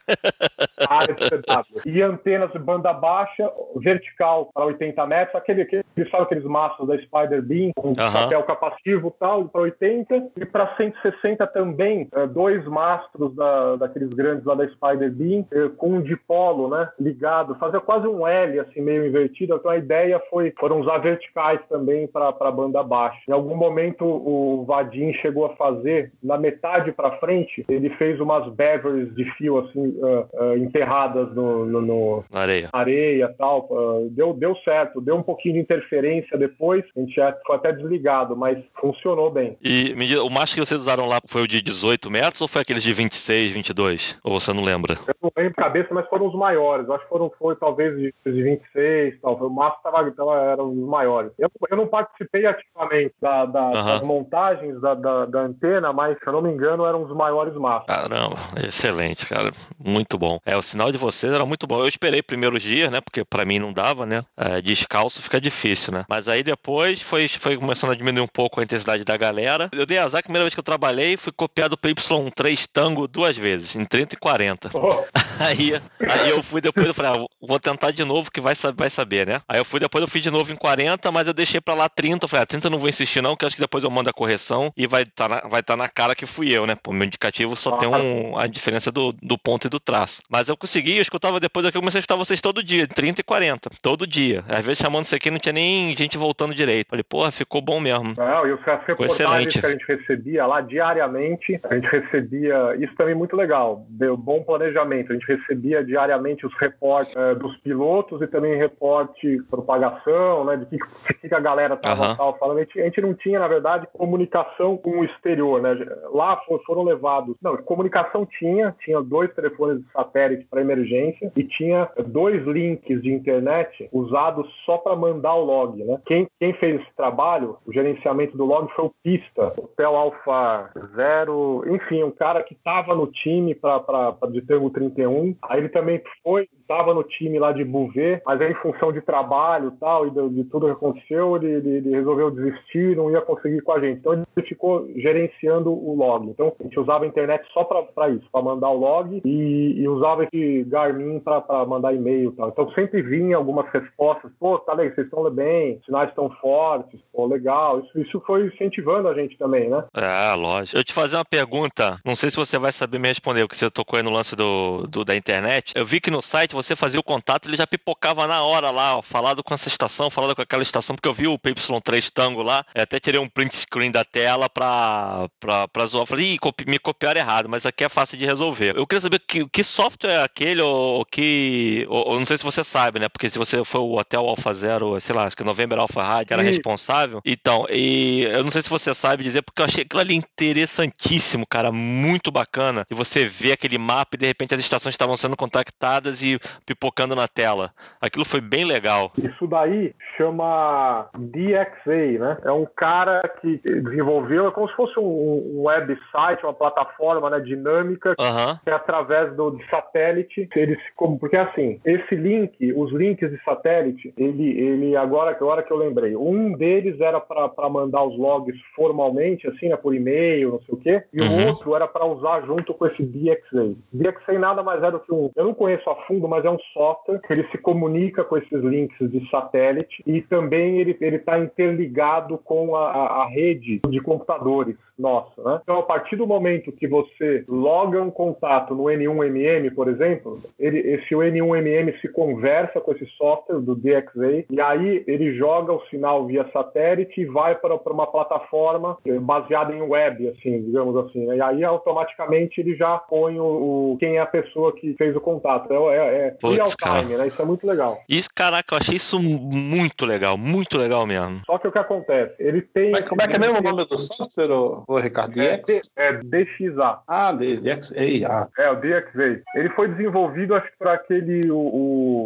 área de CW. E antenas de banda baixa, vertical para 80 metros, aquele, aquele sabe aqueles maços da Spider Beam, com papel capacivo e tal, para 80. E para 160 também, eh, dois mastros da, daqueles grandes lá da Spider Beam, eh, com um dipolo, né, ligado, fazia quase um L, assim, meio invertido. Então a ideia foi, foram usar verticais também para a banda baixa. Em algum momento o Vadim chegou a fazer, na metade para frente, ele fez umas bevers de fio assim uh, uh, enterradas no, no, no areia, areia tal. Uh, deu, deu certo, deu um pouquinho de interferência depois, a gente já foi até desligado, mas funcionou bem. E o macho que vocês usaram lá foi o de 18 metros ou foi aqueles de 26, 22? Ou você não lembra? Eu não lembro de cabeça, mas foram os maiores. Acho que foram, foi talvez de, de 26, tal. O macho tava, então, era os maiores. Eu, eu não participei ativamente da, da, uhum. das montagens da, da, da, antena, mas se eu não me engano eram os maiores maços. Caramba, excelente, cara. Muito bom. É, o sinal de vocês era muito bom. Eu esperei primeiros dias, né? Porque para mim não dava, né? É, descalço fica difícil, né? Mas aí depois foi, foi começando a diminuir um pouco a intensidade da galera. Eu dei azar que a primeira vez que eu trabalhei fui copiado pelo Y3 Tango duas vezes, em 30 e 40. Oh. Aí, aí eu fui depois, eu falei, ah, vou tentar de novo que vai, vai saber, né? Aí eu fui depois, eu fiz de novo em 40, mas eu deixei pra lá 30. Eu falei, ah, 30 eu não vou insistir não, que acho que depois eu mando a correção e vai estar tá na, vai tá na cara que fui eu, né? Pô, meu indicativo só tem um, a diferença do, do ponto e do traço. Mas eu consegui, eu escutava depois aqui, eu comecei a escutar vocês todo dia, 30 e 40, todo dia. Às vezes chamando isso aqui, não tinha nem gente voltando direito. Falei, porra, ficou bom mesmo. Não, e os reportagens que a gente recebia lá diariamente, a gente recebia, isso também é muito legal, deu bom planejamento. A gente recebia diariamente os reportes é, dos pilotos e também reporte propagação, né, de que, que a galera tava uhum. falando. A gente, a gente, não tinha, na verdade, comunicação com o exterior, né? Lá foram levados. Não, comunicação tinha, tinha dois telefones de satélite para emergência e tinha dois links de internet usados só para mandar o log, né? Quem, quem fez esse trabalho, o gerenciamento do log foi o Pista, Hotel Alpha Zero, enfim, um cara que estava no time para de termo 31. Aí ele também foi, estava no time lá de Bouvet, mas aí em função de trabalho tal, e de, de tudo que aconteceu, ele, ele, ele, resolveu desistir, não ia conseguir com a gente. Então ele ficou gerenciando o log. Então a gente usava a internet só para isso, para mandar o log e, e, usava esse Garmin para mandar e-mail tal. Então sempre vinha algumas respostas, pô, tá legal, vocês estão bem, sinais estão fortes, pô, legal. Isso, isso foi incentivando a gente também, né? É, lógico. Eu te fazer uma pergunta, não sei se você vai saber me responder, porque você tocou aí no lance do, do da internet. Eu vi que no site você fazia o contato, ele já pipocava na hora lá, ó, falado com essa estação, falado com aquela estação, porque eu vi o PY3 Tango lá, até tirei um print screen da tela pra, pra, pra zoar. Falei, Ih, me copiaram errado, mas aqui é fácil de resolver. Eu queria saber que, que software é aquele, ou, que. Ou, ou, não sei se você sabe, né? Porque se você foi o Hotel Alpha Zero, sei lá, acho que November Alpha Rádio era responsável. Então, e eu não sei se você sabe dizer, porque eu achei aquilo ali interessantíssimo, cara, muito bacana. E você vê aquele mapa e de repente as estações estavam sendo contactadas e pipocando na tela. Aquilo foi bem legal. Isso daí chama DXA, né? É um cara que desenvolveu, é como se fosse um, um website, uma plataforma né, dinâmica, que através do satélite, eles como porque assim, esse link, os links de satélite, ele, ele agora, agora que eu lembrei, um deles era para mandar os logs formalmente, assim, né, por e-mail, não sei o quê, e Uhum. o outro era para usar junto com esse DXA. DXA nada mais é do que um, eu não conheço a fundo, mas é um software que ele se comunica com esses links de satélite e também ele ele está interligado com a, a- rede de computadores nossa, né? Então, a partir do momento que você loga um contato no N1MM, por exemplo, ele, esse N1MM se conversa com esse software do DXA e aí ele joga o sinal via satélite e vai para, para uma plataforma eh, baseada em web, assim, digamos assim. né? E aí automaticamente ele já põe o, o- quem é a pessoa que fez o contato. É, é, é Putz, real time, né? Isso é muito legal. Isso, caraca, eu achei isso muito legal, muito legal mesmo. Só que o que acontece? Ele tem. Como é, como é que é mesmo o nome do software, ô, ô Ricardo? É, é DXA. Ah, DX. Ei, ah. É, o DXA. Ele foi desenvolvido, acho que por aquele, o,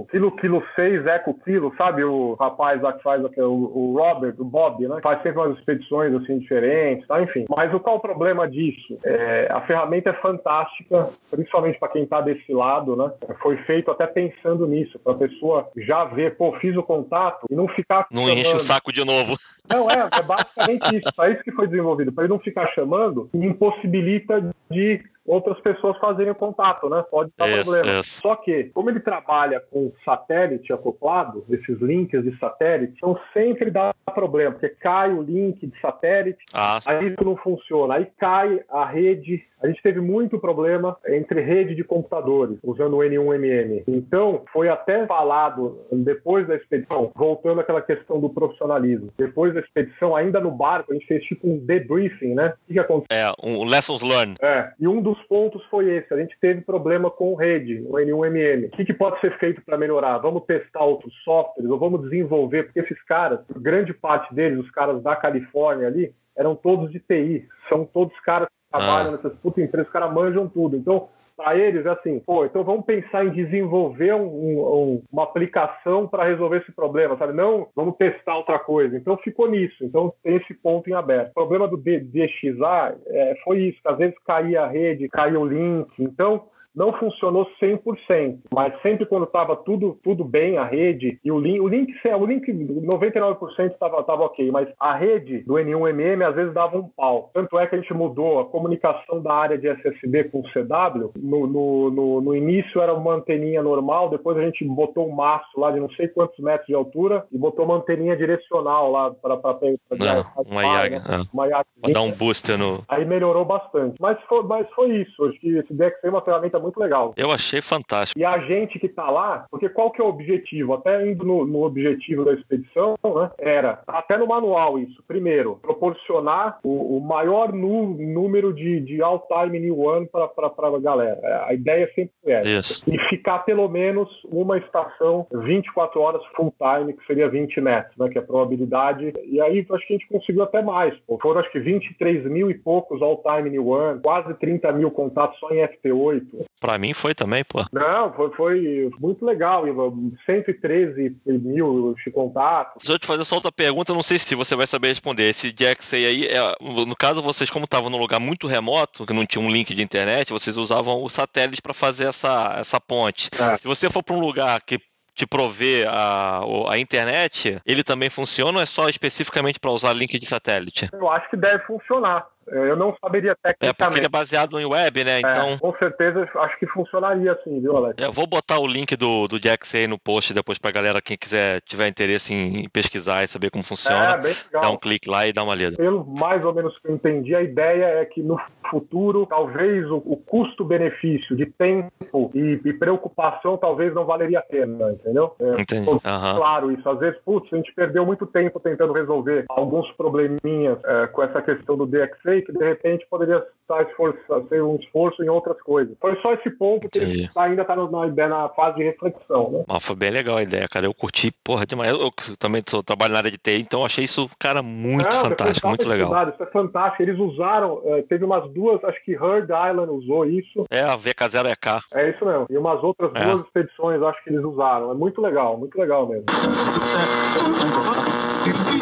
o Kilo Kilo 6, Eco Kilo, sabe? O rapaz lá que faz aquele, o, o Robert, o Bob, né? Faz sempre umas expedições assim diferentes, tá? Enfim. Mas o qual o problema disso? É, a ferramenta é fantástica, principalmente para quem está desse lado, né? Foi feito até pensando nisso, para a pessoa já ver, pô, fiz o contato e não ficar Não enche o chamando. saco de novo. Não, é, é basicamente isso. É isso que foi desenvolvido. Para ele não ficar chamando, impossibilita de outras pessoas fazerem o contato, né? Pode dar problema. Só que, como ele trabalha com satélite acoplado, esses links de satélite, então sempre dá problema, porque cai o link de satélite, Ah, aí isso não funciona, aí cai a rede. A gente teve muito problema entre rede de computadores, usando o N1MM. Então, foi até falado depois da expedição, voltando àquela questão do profissionalismo. Depois da expedição, ainda no barco, a gente fez tipo um debriefing, né? O que, que aconteceu? é, um Lessons Learned. É, e um dos pontos foi esse. A gente teve problema com rede, o N1MM. O que, que pode ser feito para melhorar? Vamos testar outros softwares ou vamos desenvolver? Porque esses caras, grande parte deles, os caras da Califórnia ali, eram todos de TI. São todos caras que trabalham Ah. nessas putas empresas, os caras manjam tudo. Então, para eles, é assim, pô, então vamos pensar em desenvolver um- um- uma aplicação para resolver esse problema, sabe? Não, vamos testar outra coisa. Então ficou nisso. Então tem esse ponto em aberto. O problema do DXA é, foi isso, que às vezes caía a rede, caía o link. Então, não funcionou 100%, mas sempre quando estava tudo, tudo bem, a rede e o link, o link, o link 99% estava tava ok, mas a rede do N1MM às vezes dava um pau. Tanto é que a gente mudou a comunicação da área de SSB com o CW. No, no, no, no início era uma anteninha normal, depois a gente botou um mastro lá de não sei quantos metros de altura e botou uma anteninha direcional lá para Não, uma IAG, é. uma IAG. Dar um booster no. Aí melhorou bastante. Mas foi, mas foi isso. Acho que esse DXA é uma ferramenta muito legal. Eu achei fantástico. E a gente que tá lá, porque qual que é o objetivo? Até indo no, no objetivo da expedição, né? Era, até no manual isso. Primeiro, proporcionar o, o maior nu- número de, de all-time new one para a galera. A ideia sempre é Isso. e ficar pelo menos uma estação 24 horas full time, que seria 20 metros, né? Que é a probabilidade. E aí acho que a gente conseguiu até mais. Pô. Foram acho que 23 mil e poucos all time new one, quase 30 mil contatos só em FT8. Pra mim foi também, pô. Não, foi, foi muito legal. Ivan. 113 mil de contatos. Se eu te fazer só outra pergunta, não sei se você vai saber responder. Esse DXA aí, é, no caso, vocês, como estavam num lugar muito remoto, que não tinha um link de internet, vocês usavam o satélite para fazer essa, essa ponte. É. Se você for para um lugar que te prover a, a internet, ele também funciona ou é só especificamente para usar link de satélite? Eu acho que deve funcionar. Eu não saberia É porque ele tecnicamente. é baseado em web, né? É, Então. com certeza, acho que funcionaria assim, viu, Alex? Eu vou botar o link do, do DXA aí no post depois pra galera, quem quiser, tiver interesse em pesquisar e saber como É, funciona, bem dá legal. um clique lá e dá uma lida. Pelo mais ou menos que eu entendi, a ideia é que no futuro, talvez o, o custo-benefício de tempo e, e preocupação talvez não valeria a pena, entendeu? É, Entendi. Pô. Claro, isso. Às vezes, putz, a gente perdeu muito tempo tentando resolver alguns probleminhas é, com essa questão do DXA sei que de repente poderia estar esforço, ser um esforço em outras coisas. Foi só esse ponto que ele ainda está na, na, fase de reflexão, né? Mas foi bem legal a ideia, cara. Eu curti, porra, demais. Eu, eu também sou, trabalho na área de TI, então achei isso, cara, muito Não, fantástico, muito legal. Estudado, isso é fantástico. Eles usaram, eh, teve umas duas, acho que Herd Island usou isso. É, a VK0EK. É isso mesmo. E umas outras é. duas expedições, acho que eles usaram. É muito legal, muito legal mesmo.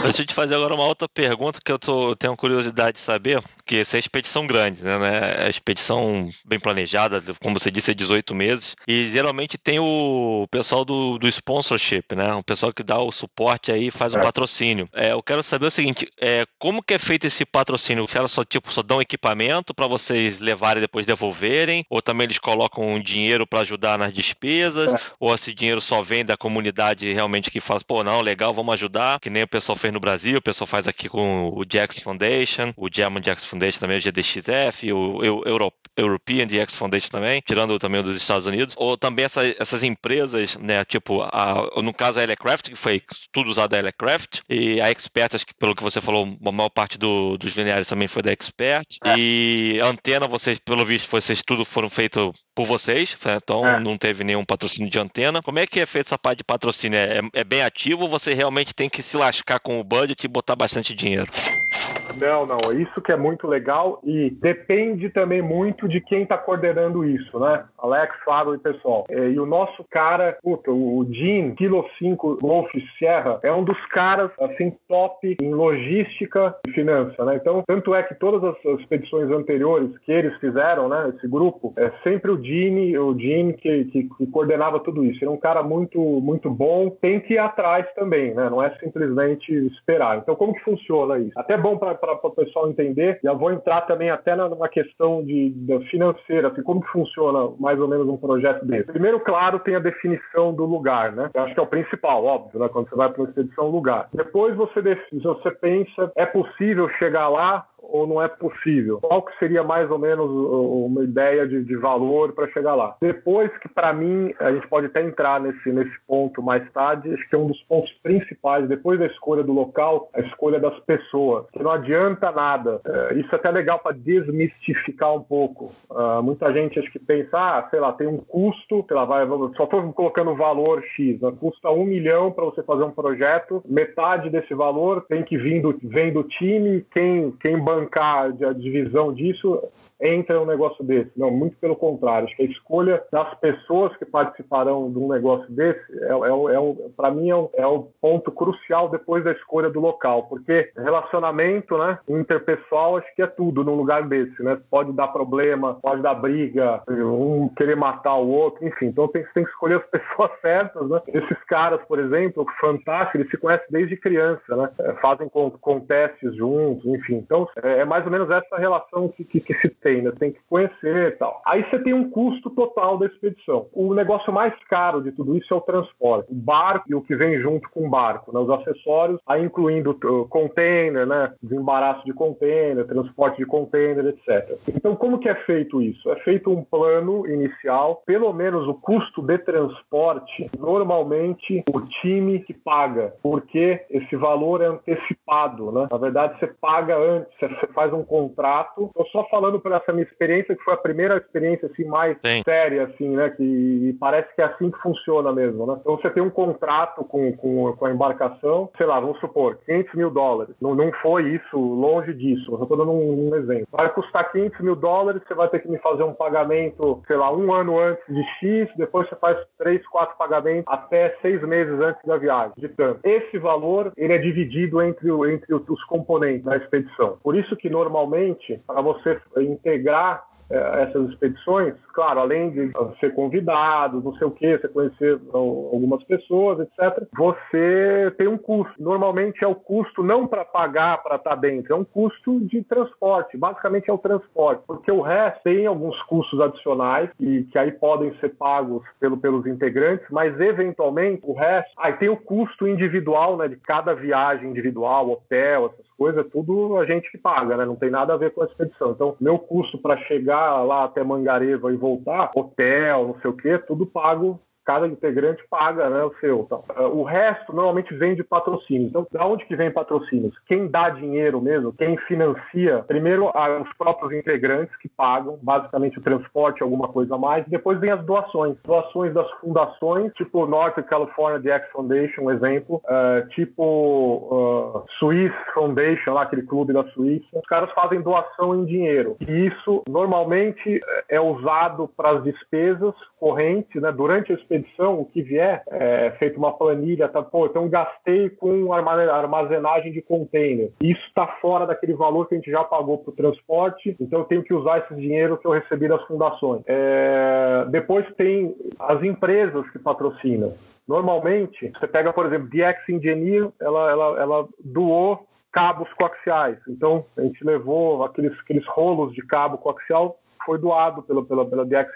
Deixa eu te fazer agora uma outra pergunta que eu, tô, eu tenho curiosidade de saber, que essa é expedição grande, né? É a expedição bem planejada, como você disse, é 18 meses. E geralmente tem o pessoal do, do sponsorship, né? O pessoal que dá o suporte aí faz o é. patrocínio. É, eu quero saber o seguinte: é, como que é feito esse patrocínio? Se elas só, tipo, só dão equipamento para vocês levarem e depois devolverem? Ou também eles colocam dinheiro para ajudar nas despesas? É. Ou esse dinheiro só vem da comunidade realmente que faz, pô, não, legal, vamos ajudar, que nem o pessoal fez no Brasil, o pessoal faz aqui com o Jax Foundation, o German Jax Foundation também, o GDXF, o Euro, European DX Foundation também, tirando também o dos Estados Unidos, ou também essa, essas empresas, né, tipo, a, no caso a Elecraft, que foi tudo usado da Elecraft, e a Expert, acho que pelo que você falou, a maior parte do, dos lineares também foi da Expert, é. e a antena, vocês, pelo visto, vocês tudo foram feitos por vocês, né, então é. não teve nenhum patrocínio de antena. Como é que é feita essa parte de patrocínio? É, é bem ativo ou você realmente tem que se lascar com o budget e botar bastante dinheiro? Não, não. Isso que é muito legal e depende também muito de quem está coordenando isso, né? Alex, Fábio e pessoal. É, e o nosso cara, puta, o Jean, Kilo 5 Golf Sierra, é um dos caras, assim, top em logística e finança, né? Então, tanto é que todas as, expedições anteriores que eles fizeram, né? Esse grupo, é sempre o Jean, o Jean que, que, que coordenava tudo isso. Ele é um cara muito, muito bom, tem que ir atrás também, né? Não é simplesmente esperar. Então, como que funciona isso? Até bom para o pessoal entender, já vou entrar também até numa questão de, de financeira, assim, como que funciona mais ou menos um projeto desse. Primeiro, claro, tem a definição do lugar, né? Eu acho que é o principal, óbvio, né? Quando você vai para uma expedição, lugar. Depois você, você pensa, é possível chegar lá? Ou não é possível? Qual que seria mais ou menos uma ideia de, de valor para chegar lá? Depois que, para mim, a gente pode até entrar nesse, nesse ponto mais tarde, acho que é um dos pontos principais, depois da escolha do local, a escolha das pessoas, que não adianta nada. É, isso é até legal para desmistificar um pouco. Uh, muita gente acho que pensa, ah, sei lá, tem um custo, sei lá, vai, só estou colocando valor X, né? custa um milhão para você fazer um projeto, metade desse valor tem que vir do, vem do time, quem, quem bancar a divisão disso entra um negócio desse. Não, muito pelo contrário. Acho que a escolha das pessoas que participarão de um negócio desse, é, é, é para mim, é o, é o ponto crucial depois da escolha do local. Porque relacionamento né, interpessoal, acho que é tudo num lugar desse. Né? Pode dar problema, pode dar briga, um querer matar o outro, enfim. Então tem, tem que escolher as pessoas certas. Né? Esses caras, por exemplo, fantásticos, eles se conhecem desde criança, né? É, fazem com, com testes juntos, enfim. Então é, é mais ou menos essa relação que, que, que se tem ainda, tem que conhecer e tal. Aí você tem um custo total da expedição. O negócio mais caro de tudo isso é o transporte. O barco e o que vem junto com o barco, né? os acessórios, aí incluindo uh, container, né? desembaraço de container, transporte de container, etc. Então, como que é feito isso? É feito um plano inicial, pelo menos o custo de transporte, normalmente o time que paga, porque esse valor é antecipado, né? Na verdade, você paga antes, você faz um contrato. Estou só falando para essa minha experiência, que foi a primeira experiência assim, mais Sim. séria, assim, né? Que parece que é assim que funciona mesmo, né? Então você tem um contrato com, com, com a embarcação, sei lá, vamos supor, 500 mil dólares. Não, não foi isso, longe disso. Eu estou dando um, um, exemplo. Vai custar 500 mil dólares, você vai ter que me fazer um pagamento, sei lá, um ano antes de X, depois você faz três, quatro pagamentos até seis meses antes da viagem, de tanto. Esse valor, ele é dividido entre, entre os componentes da expedição. Por isso que normalmente, para você integrar é, essas expedições, claro, além de ser convidado, não sei o que, você conhecer algumas pessoas, etc., você tem um custo. Normalmente é o custo não para pagar para estar tá dentro, é um custo de transporte. Basicamente é o transporte, porque o resto tem alguns custos adicionais e que aí podem ser pagos pelo, pelos integrantes, mas eventualmente o resto, aí tem o custo individual, né, de cada viagem individual, hotel, essas coisas, é tudo a gente que paga, né? Não tem nada a ver com a expedição. Então, meu custo para chegar lá até Mangareva e voltar, hotel, não sei o quê, tudo pago cada integrante paga né, o seu. Então, o resto normalmente vem de patrocínio. Então, da onde que vem patrocínios? Quem dá dinheiro mesmo, quem financia, primeiro os próprios integrantes que pagam, basicamente o transporte, alguma coisa a mais, depois vem as doações. Doações das fundações, tipo North California DX Foundation, um exemplo, uh, tipo uh, Swiss Foundation, lá, aquele clube da Suíça. Os caras fazem doação em dinheiro. E isso normalmente é usado para as despesas correntes, né? Durante a expedição, o que vier, é feito uma planilha, tá? Pô, então gastei com armazenagem de container. Isso está fora daquele valor que a gente já pagou para o transporte, então eu tenho que usar esse dinheiro que eu recebi das fundações. É... Depois tem as empresas que patrocinam. Normalmente, você pega, por exemplo, DX Engineer, ela, ela, ela doou cabos coaxiais. Então, a gente levou aqueles, aqueles rolos de cabo coaxial foi doado pela, pela, pela DX.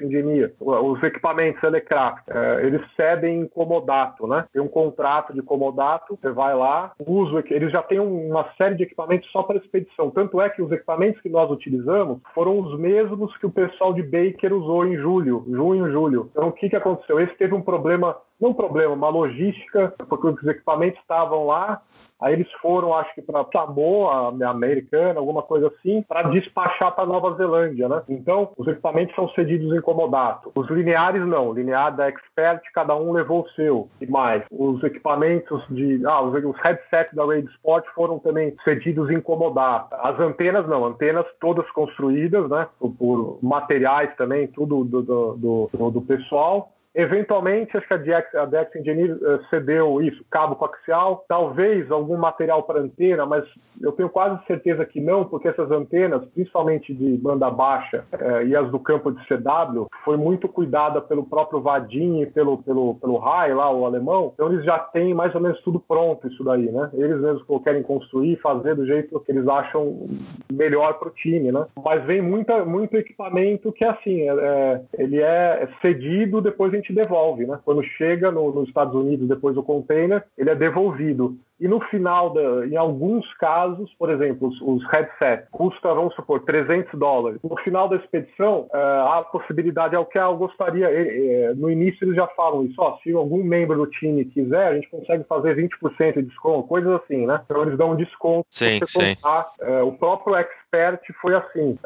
Os equipamentos Elecraft, é, eles cedem em comodato, né? Tem um contrato de comodato, você vai lá, usa, eles já têm uma série de equipamentos só para expedição. Tanto é que os equipamentos que nós utilizamos foram os mesmos que o pessoal de Baker usou em julho, junho, julho. Então, o que, que aconteceu? Esse teve um problema não um problema, uma logística, porque os equipamentos estavam lá, aí eles foram, acho que para Samoa, americana, alguma coisa assim, para despachar para Nova Zelândia, né? Então, os equipamentos são cedidos em comodato. Os lineares não, linear da Expert, cada um levou o seu. E mais, os equipamentos de, ah, os, os headsets da Raid Sport foram também cedidos em comodato. As antenas não, antenas todas construídas, né? Por, por materiais também, tudo do, do, do, do pessoal. Eventualmente, acho que a DX Engineer uh, cedeu isso, cabo coaxial, talvez algum material para antena, mas eu tenho quase certeza que não, porque essas antenas, principalmente de banda baixa uh, e as do campo de CW, foi muito cuidada pelo próprio Vadim e pelo, pelo, pelo Rai, lá, o alemão. Então, eles já têm mais ou menos tudo pronto, isso daí, né? Eles mesmos querem construir, fazer do jeito que eles acham melhor para o time, né? Mas vem muita, muito equipamento que, assim, é, é ele é cedido, depois a gente devolve, né? Quando chega no, nos Estados Unidos depois do container, ele é devolvido. E no final, da, em alguns casos, por exemplo, os, os headsets custa, vamos supor, 300 dólares. No final da expedição, uh, a possibilidade é o que eu gostaria. Uh, no início eles já falam isso, ó, se algum membro do time quiser, a gente consegue fazer 20% de desconto, coisas assim, né? Então eles dão um desconto. Sim, sim. Comprar. Uh, o próprio Expert foi assim.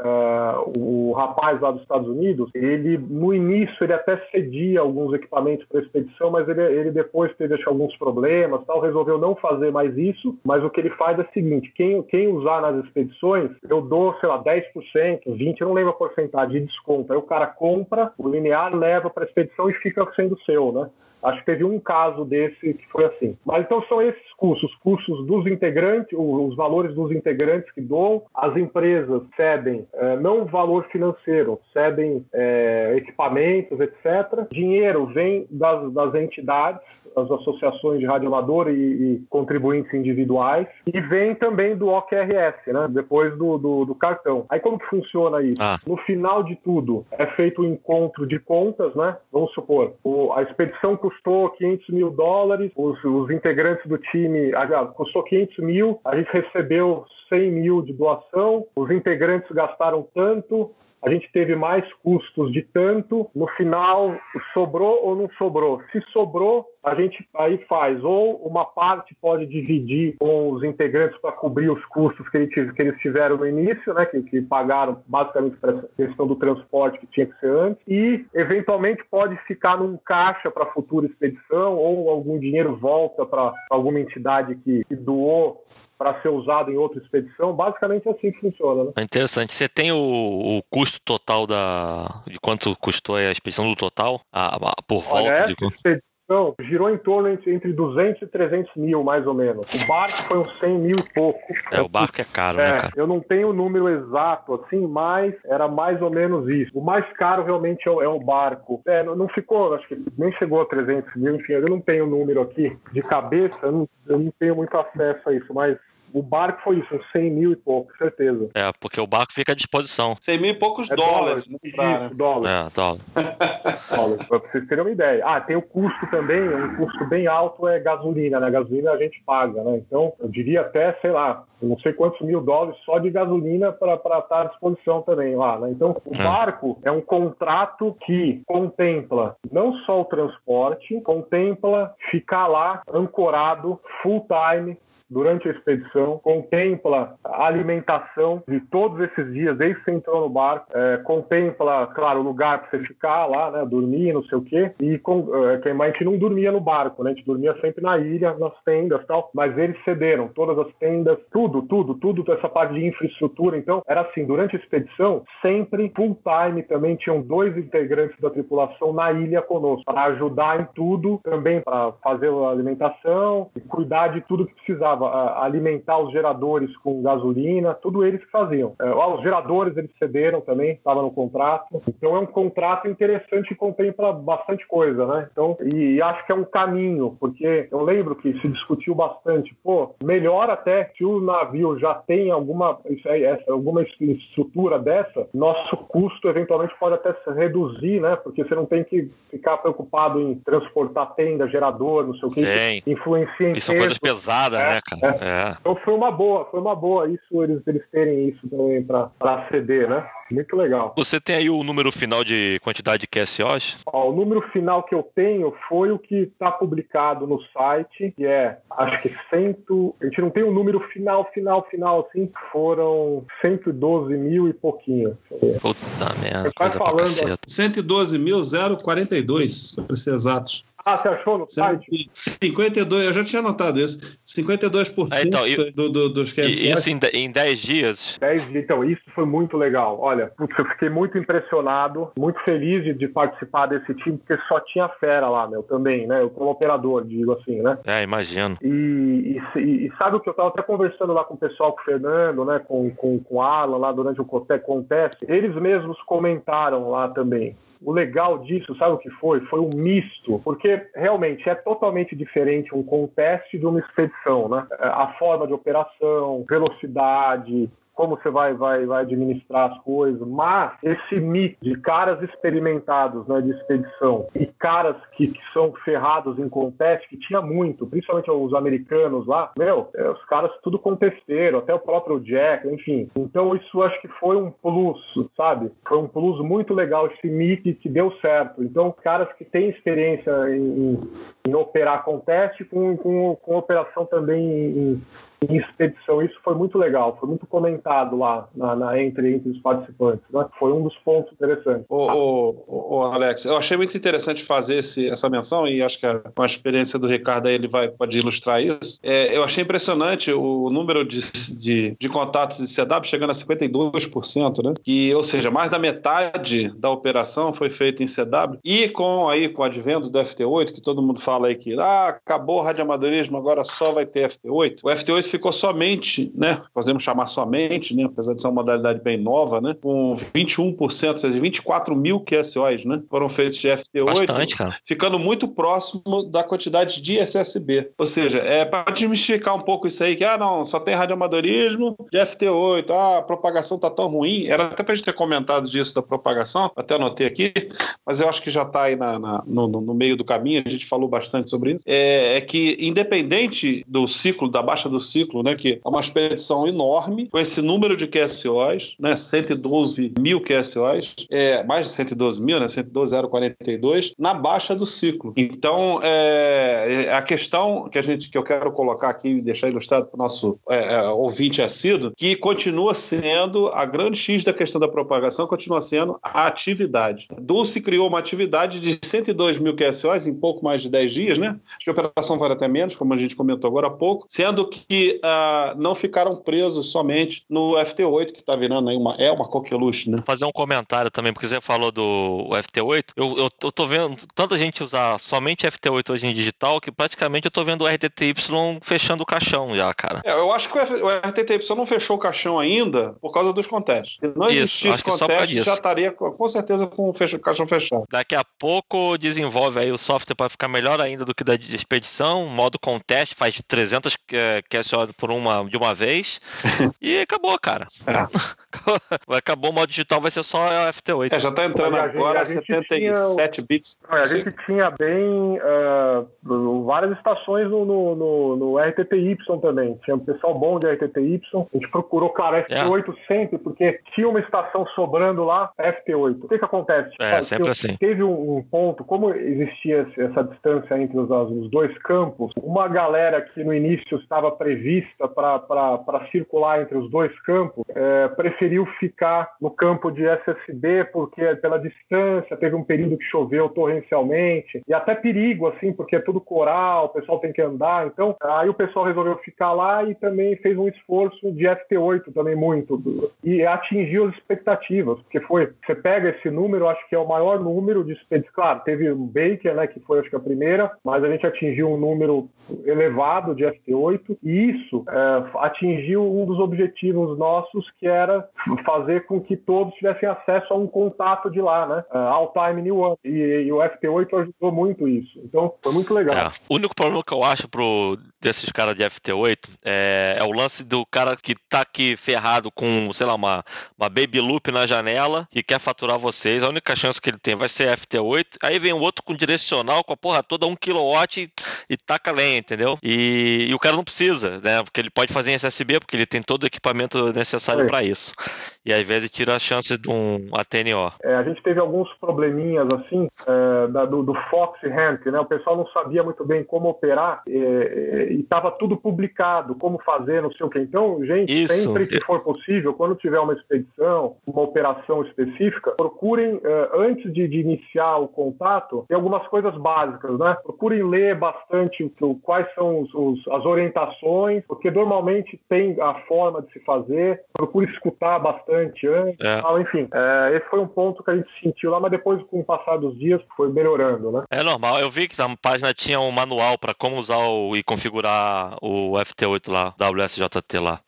o rapaz lá dos Estados Unidos, ele no início ele até cedia alguns equipamentos para a expedição, mas ele, ele depois teve alguns problemas, tal, resolveu não fazer fazer mais isso, mas o que ele faz é o seguinte: quem, quem usar nas expedições, eu dou, sei lá, 10%, 20%, eu não lembro a porcentagem de desconto. Aí o cara compra, o linear leva para a expedição e fica sendo seu, né? Acho que teve um caso desse que foi assim. Mas então são esses custos, custos dos integrantes, os valores dos integrantes que doam, as empresas cedem é, não valor financeiro, cedem é, equipamentos, etc. Dinheiro vem das, das entidades, as associações de radioamador e, e, contribuintes individuais, e vem também do OQRS, né? Depois do, do, do cartão. Aí como que funciona isso? Ah. No final de tudo, é feito o um encontro de contas, né? Vamos supor, o, a expedição custou 500 mil dólares, os, os integrantes do time, ah, custou 500 mil, a gente recebeu 100 mil de doação, os integrantes gastaram tanto, a gente teve mais custos de tanto, no final sobrou ou não sobrou? Se sobrou, a gente aí faz, ou uma parte pode dividir com os integrantes para cobrir os custos que, eles, tiveram no início, né, que, que pagaram basicamente para essa questão do transporte que tinha que ser antes, e eventualmente pode ficar num caixa para futura expedição, ou algum dinheiro volta para alguma entidade que, que doou para ser usado em outra expedição. Basicamente é assim que funciona. Né? É interessante. Você tem o, o, custo total da de quanto custou a expedição do total? A, a, por volta Olha, de expedição girou em torno entre, entre 200 e 300 mil, mais ou menos. O barco foi uns 100 mil e pouco. É, o barco é caro, né, é, né, cara? Eu não tenho o número exato, assim, mas era mais ou menos isso. O mais caro realmente é o, é o barco. É, não, não, ficou, acho que nem chegou a 300 mil, enfim, eu não tenho o número aqui de cabeça, eu não, eu não tenho muito acesso a isso, mas o barco foi isso, 100 mil e pouco, certeza. É, porque o barco fica à disposição. 100 mil e poucos é dólares. dólares. Né, isso, dólar. É, dólar. dólares, para vocês terem uma ideia. Ah, tem o custo também, um custo bem alto é gasolina, né? Gasolina a gente paga, né? Então, eu diria até, sei lá, não sei quantos mil dólares só de gasolina para estar à disposição também lá, né? Então, o é. barco é um contrato que contempla não só o transporte, contempla ficar lá ancorado full time durante a expedição, contempla a alimentação de todos esses dias, desde que você entrou no barco, é, contempla, claro, o lugar para você ficar lá, né, dormir, não sei o quê, e com, é, a gente não dormia no barco, né, a gente dormia sempre na ilha, nas tendas tal, mas eles cederam todas as tendas, tudo, tudo, tudo, essa parte de infraestrutura, então era assim, durante a expedição, sempre full time também tinham dois integrantes da tripulação na ilha conosco, para ajudar em tudo, também para fazer a alimentação e cuidar de tudo que precisava alimentar os geradores com gasolina, tudo eles que faziam. É, os geradores eles cederam também, estava no contrato. Então é um contrato interessante que contempla bastante coisa, né? Então, e, e, acho que é um caminho, porque eu lembro que se discutiu bastante, pô, melhor até se o navio já tem alguma, alguma estrutura dessa, nosso custo eventualmente pode até se reduzir, né? Porque você não tem que ficar preocupado em transportar tenda, gerador, não sei o que, Sim. influencia em E são coisas pesadas, é. né? Cara. É. é. Então foi uma boa, foi uma boa isso eles, eles terem isso também para aceder, né? Muito legal. Você tem aí o número final de quantidade de QSOs? Ó, o número final que eu tenho foi o que está publicado no site, que é, acho que cento. A gente não tem um número final, final, final, assim. Foram 112 mil e pouquinho. Puta merda. Vai falando. 112.042, para ser exatos. Ah, você achou no site? 52, eu já tinha notado isso. 52% é, então, eu, do, do, dos QSOs. Isso em, em 10 dias? 10 dias, então, isso foi muito legal. Olha, putz, eu fiquei muito impressionado, muito feliz de, de, participar desse time, porque só tinha fera lá, meu, também, né? Eu como operador, digo assim, né? É, imagino. E, e, e sabe o que eu tava até conversando lá com o pessoal, com o Fernando, né? Com, com, com o Alan, lá durante o Contest, eles mesmos comentaram lá também o legal disso, sabe o que foi? Foi um misto, porque realmente é totalmente diferente um conteste de uma expedição, né? A forma de operação, velocidade, como você vai, vai, vai administrar as coisas, mas esse mix de caras experimentados né, de expedição e caras que, que são ferrados em conteste, que tinha muito, principalmente os americanos lá, meu, é, os caras tudo contesteiro, até o próprio Jack, enfim. Então isso acho que foi um plus, sabe? Foi um plus muito legal esse mix que deu certo. Então, caras que têm experiência em, em operar conteste com, com, com operação também em, em expedição. Isso foi muito legal, foi muito comentado lá na, na entre, entre os participantes. Né? Foi um dos pontos interessantes. O, Alex, eu achei muito interessante fazer esse, essa menção e acho que com a experiência do Ricardo aí ele vai, pode ilustrar isso. É, eu achei impressionante o número de, de, de contatos de CW chegando a 52%, né? Que, ou seja, mais da metade da operação foi feita em CW e com aí com o advento do FT8, que todo mundo fala aí que ah, acabou o radioamadorismo, agora só vai ter FT8. O FT8 ficou somente, né, podemos chamar somente, né, apesar de ser uma modalidade bem nova, né, com 21%, ou seja, 24 mil QSOs, né, foram feitos de FT8, Bastante, cara. ficando muito próximo da quantidade de SSB. Ou seja, é para desmistificar um pouco isso aí, que, ah, não, só tem radioamadorismo de FT8, ah, a propagação tá tão ruim, era até para a gente ter comentado disso da propagação, até anotei aqui, mas eu acho que já está aí na, na, no, no, meio do caminho, a gente falou bastante sobre isso, é, é que independente do ciclo, da baixa do ciclo, ciclo, né, que é uma expedição enorme, com esse número de QSOs, né, 112 mil QSOs, é, mais de 112 mil, né, 112,042, na baixa do ciclo. Então, é, é, a questão que a gente que eu quero colocar aqui e deixar ilustrado para o nosso é, é, ouvinte assíduo, que continua sendo a grande X da questão da propagação, continua sendo a atividade. Dulce criou uma atividade de 102 mil QSOs em pouco mais de 10 dias, né? A operação vai até menos, como a gente comentou agora há pouco, sendo que uh, não ficaram presos somente no FT8, que está virando aí uma, é uma coqueluche, né? Fazer um comentário também, porque você falou do FT8. Eu, eu, eu tô vendo tanta gente usar somente FT8 hoje em digital que praticamente eu tô vendo o RTTY fechando o caixão já, cara. É, eu acho que o RTTY não fechou o caixão ainda por causa dos contestes. Se não existisse conteste, já estaria com certeza com o fecha, caixão fechado. Daqui a pouco desenvolve aí o software para ficar melhor ainda do que da expedição, modo conteste, faz 300 QSO ela por uma, de uma vez e acabou, cara. É. Acabou o modo digital, vai ser só a FT8. É, já tá entrando agora a 77 tinha, bits. a gente tinha bem uh, várias estações no, no, no, no, RTTY também. Tinha um pessoal bom de RTTY. A gente procurou, claro, FT8 é. sempre, porque tinha uma estação sobrando lá, FT8. O que que acontece? É, sempre assim. Teve um, um, ponto, como existia essa distância entre os, os dois campos, uma galera que no início estava prevista para circular entre os dois campos, é, preferiu ficar no campo de SSB porque pela distância, teve um período que choveu torrencialmente e até perigo assim, porque é tudo coral, o pessoal tem que andar, então aí o pessoal resolveu ficar lá e também fez um esforço de FT8 também muito e atingiu as expectativas, porque foi, você pega esse número, acho que é o maior número de expedições, claro, teve o Baker, né, que foi acho que a primeira, mas a gente atingiu um número elevado de FT8 e isso é, atingiu um dos objetivos nossos que era fazer com que todos tivessem acesso a um contato de lá, né? Uh, All Time New One. E, e, o FT8 ajudou muito isso. Então, foi muito legal. É. O único problema que eu acho pro, desses caras de FT8 é, é, o lance do cara que tá aqui ferrado com, sei lá, uma, uma baby loop na janela e quer faturar vocês. A única chance que ele tem vai ser FT8. Aí vem um outro com direcional com a porra toda 1 kW e, e taca lenha, entendeu? E, e, o cara não precisa, né? Porque ele pode fazer em SSB, porque ele tem todo o equipamento necessário para isso e às vezes tira a chance de um ATNO. É, a gente teve alguns probleminhas assim é, da, do, do Fox Rank, né? O pessoal não sabia muito bem como operar e estava tudo publicado, como fazer, não sei o que. Então, gente, Isso. sempre que for possível, quando tiver uma expedição, uma operação específica, procurem é, antes de, de, iniciar o contato, tem algumas coisas básicas, né? Procurem ler bastante o, quais são os, os, as orientações, porque normalmente tem a forma de se fazer. Procure escutar bastante antes. É. enfim, é, esse foi um ponto que a gente sentiu lá, mas depois, com o passar dos dias, foi melhorando, né? É normal. Eu vi que a página tinha um manual para como usar o, e configurar o FT8 lá, WSJT lá.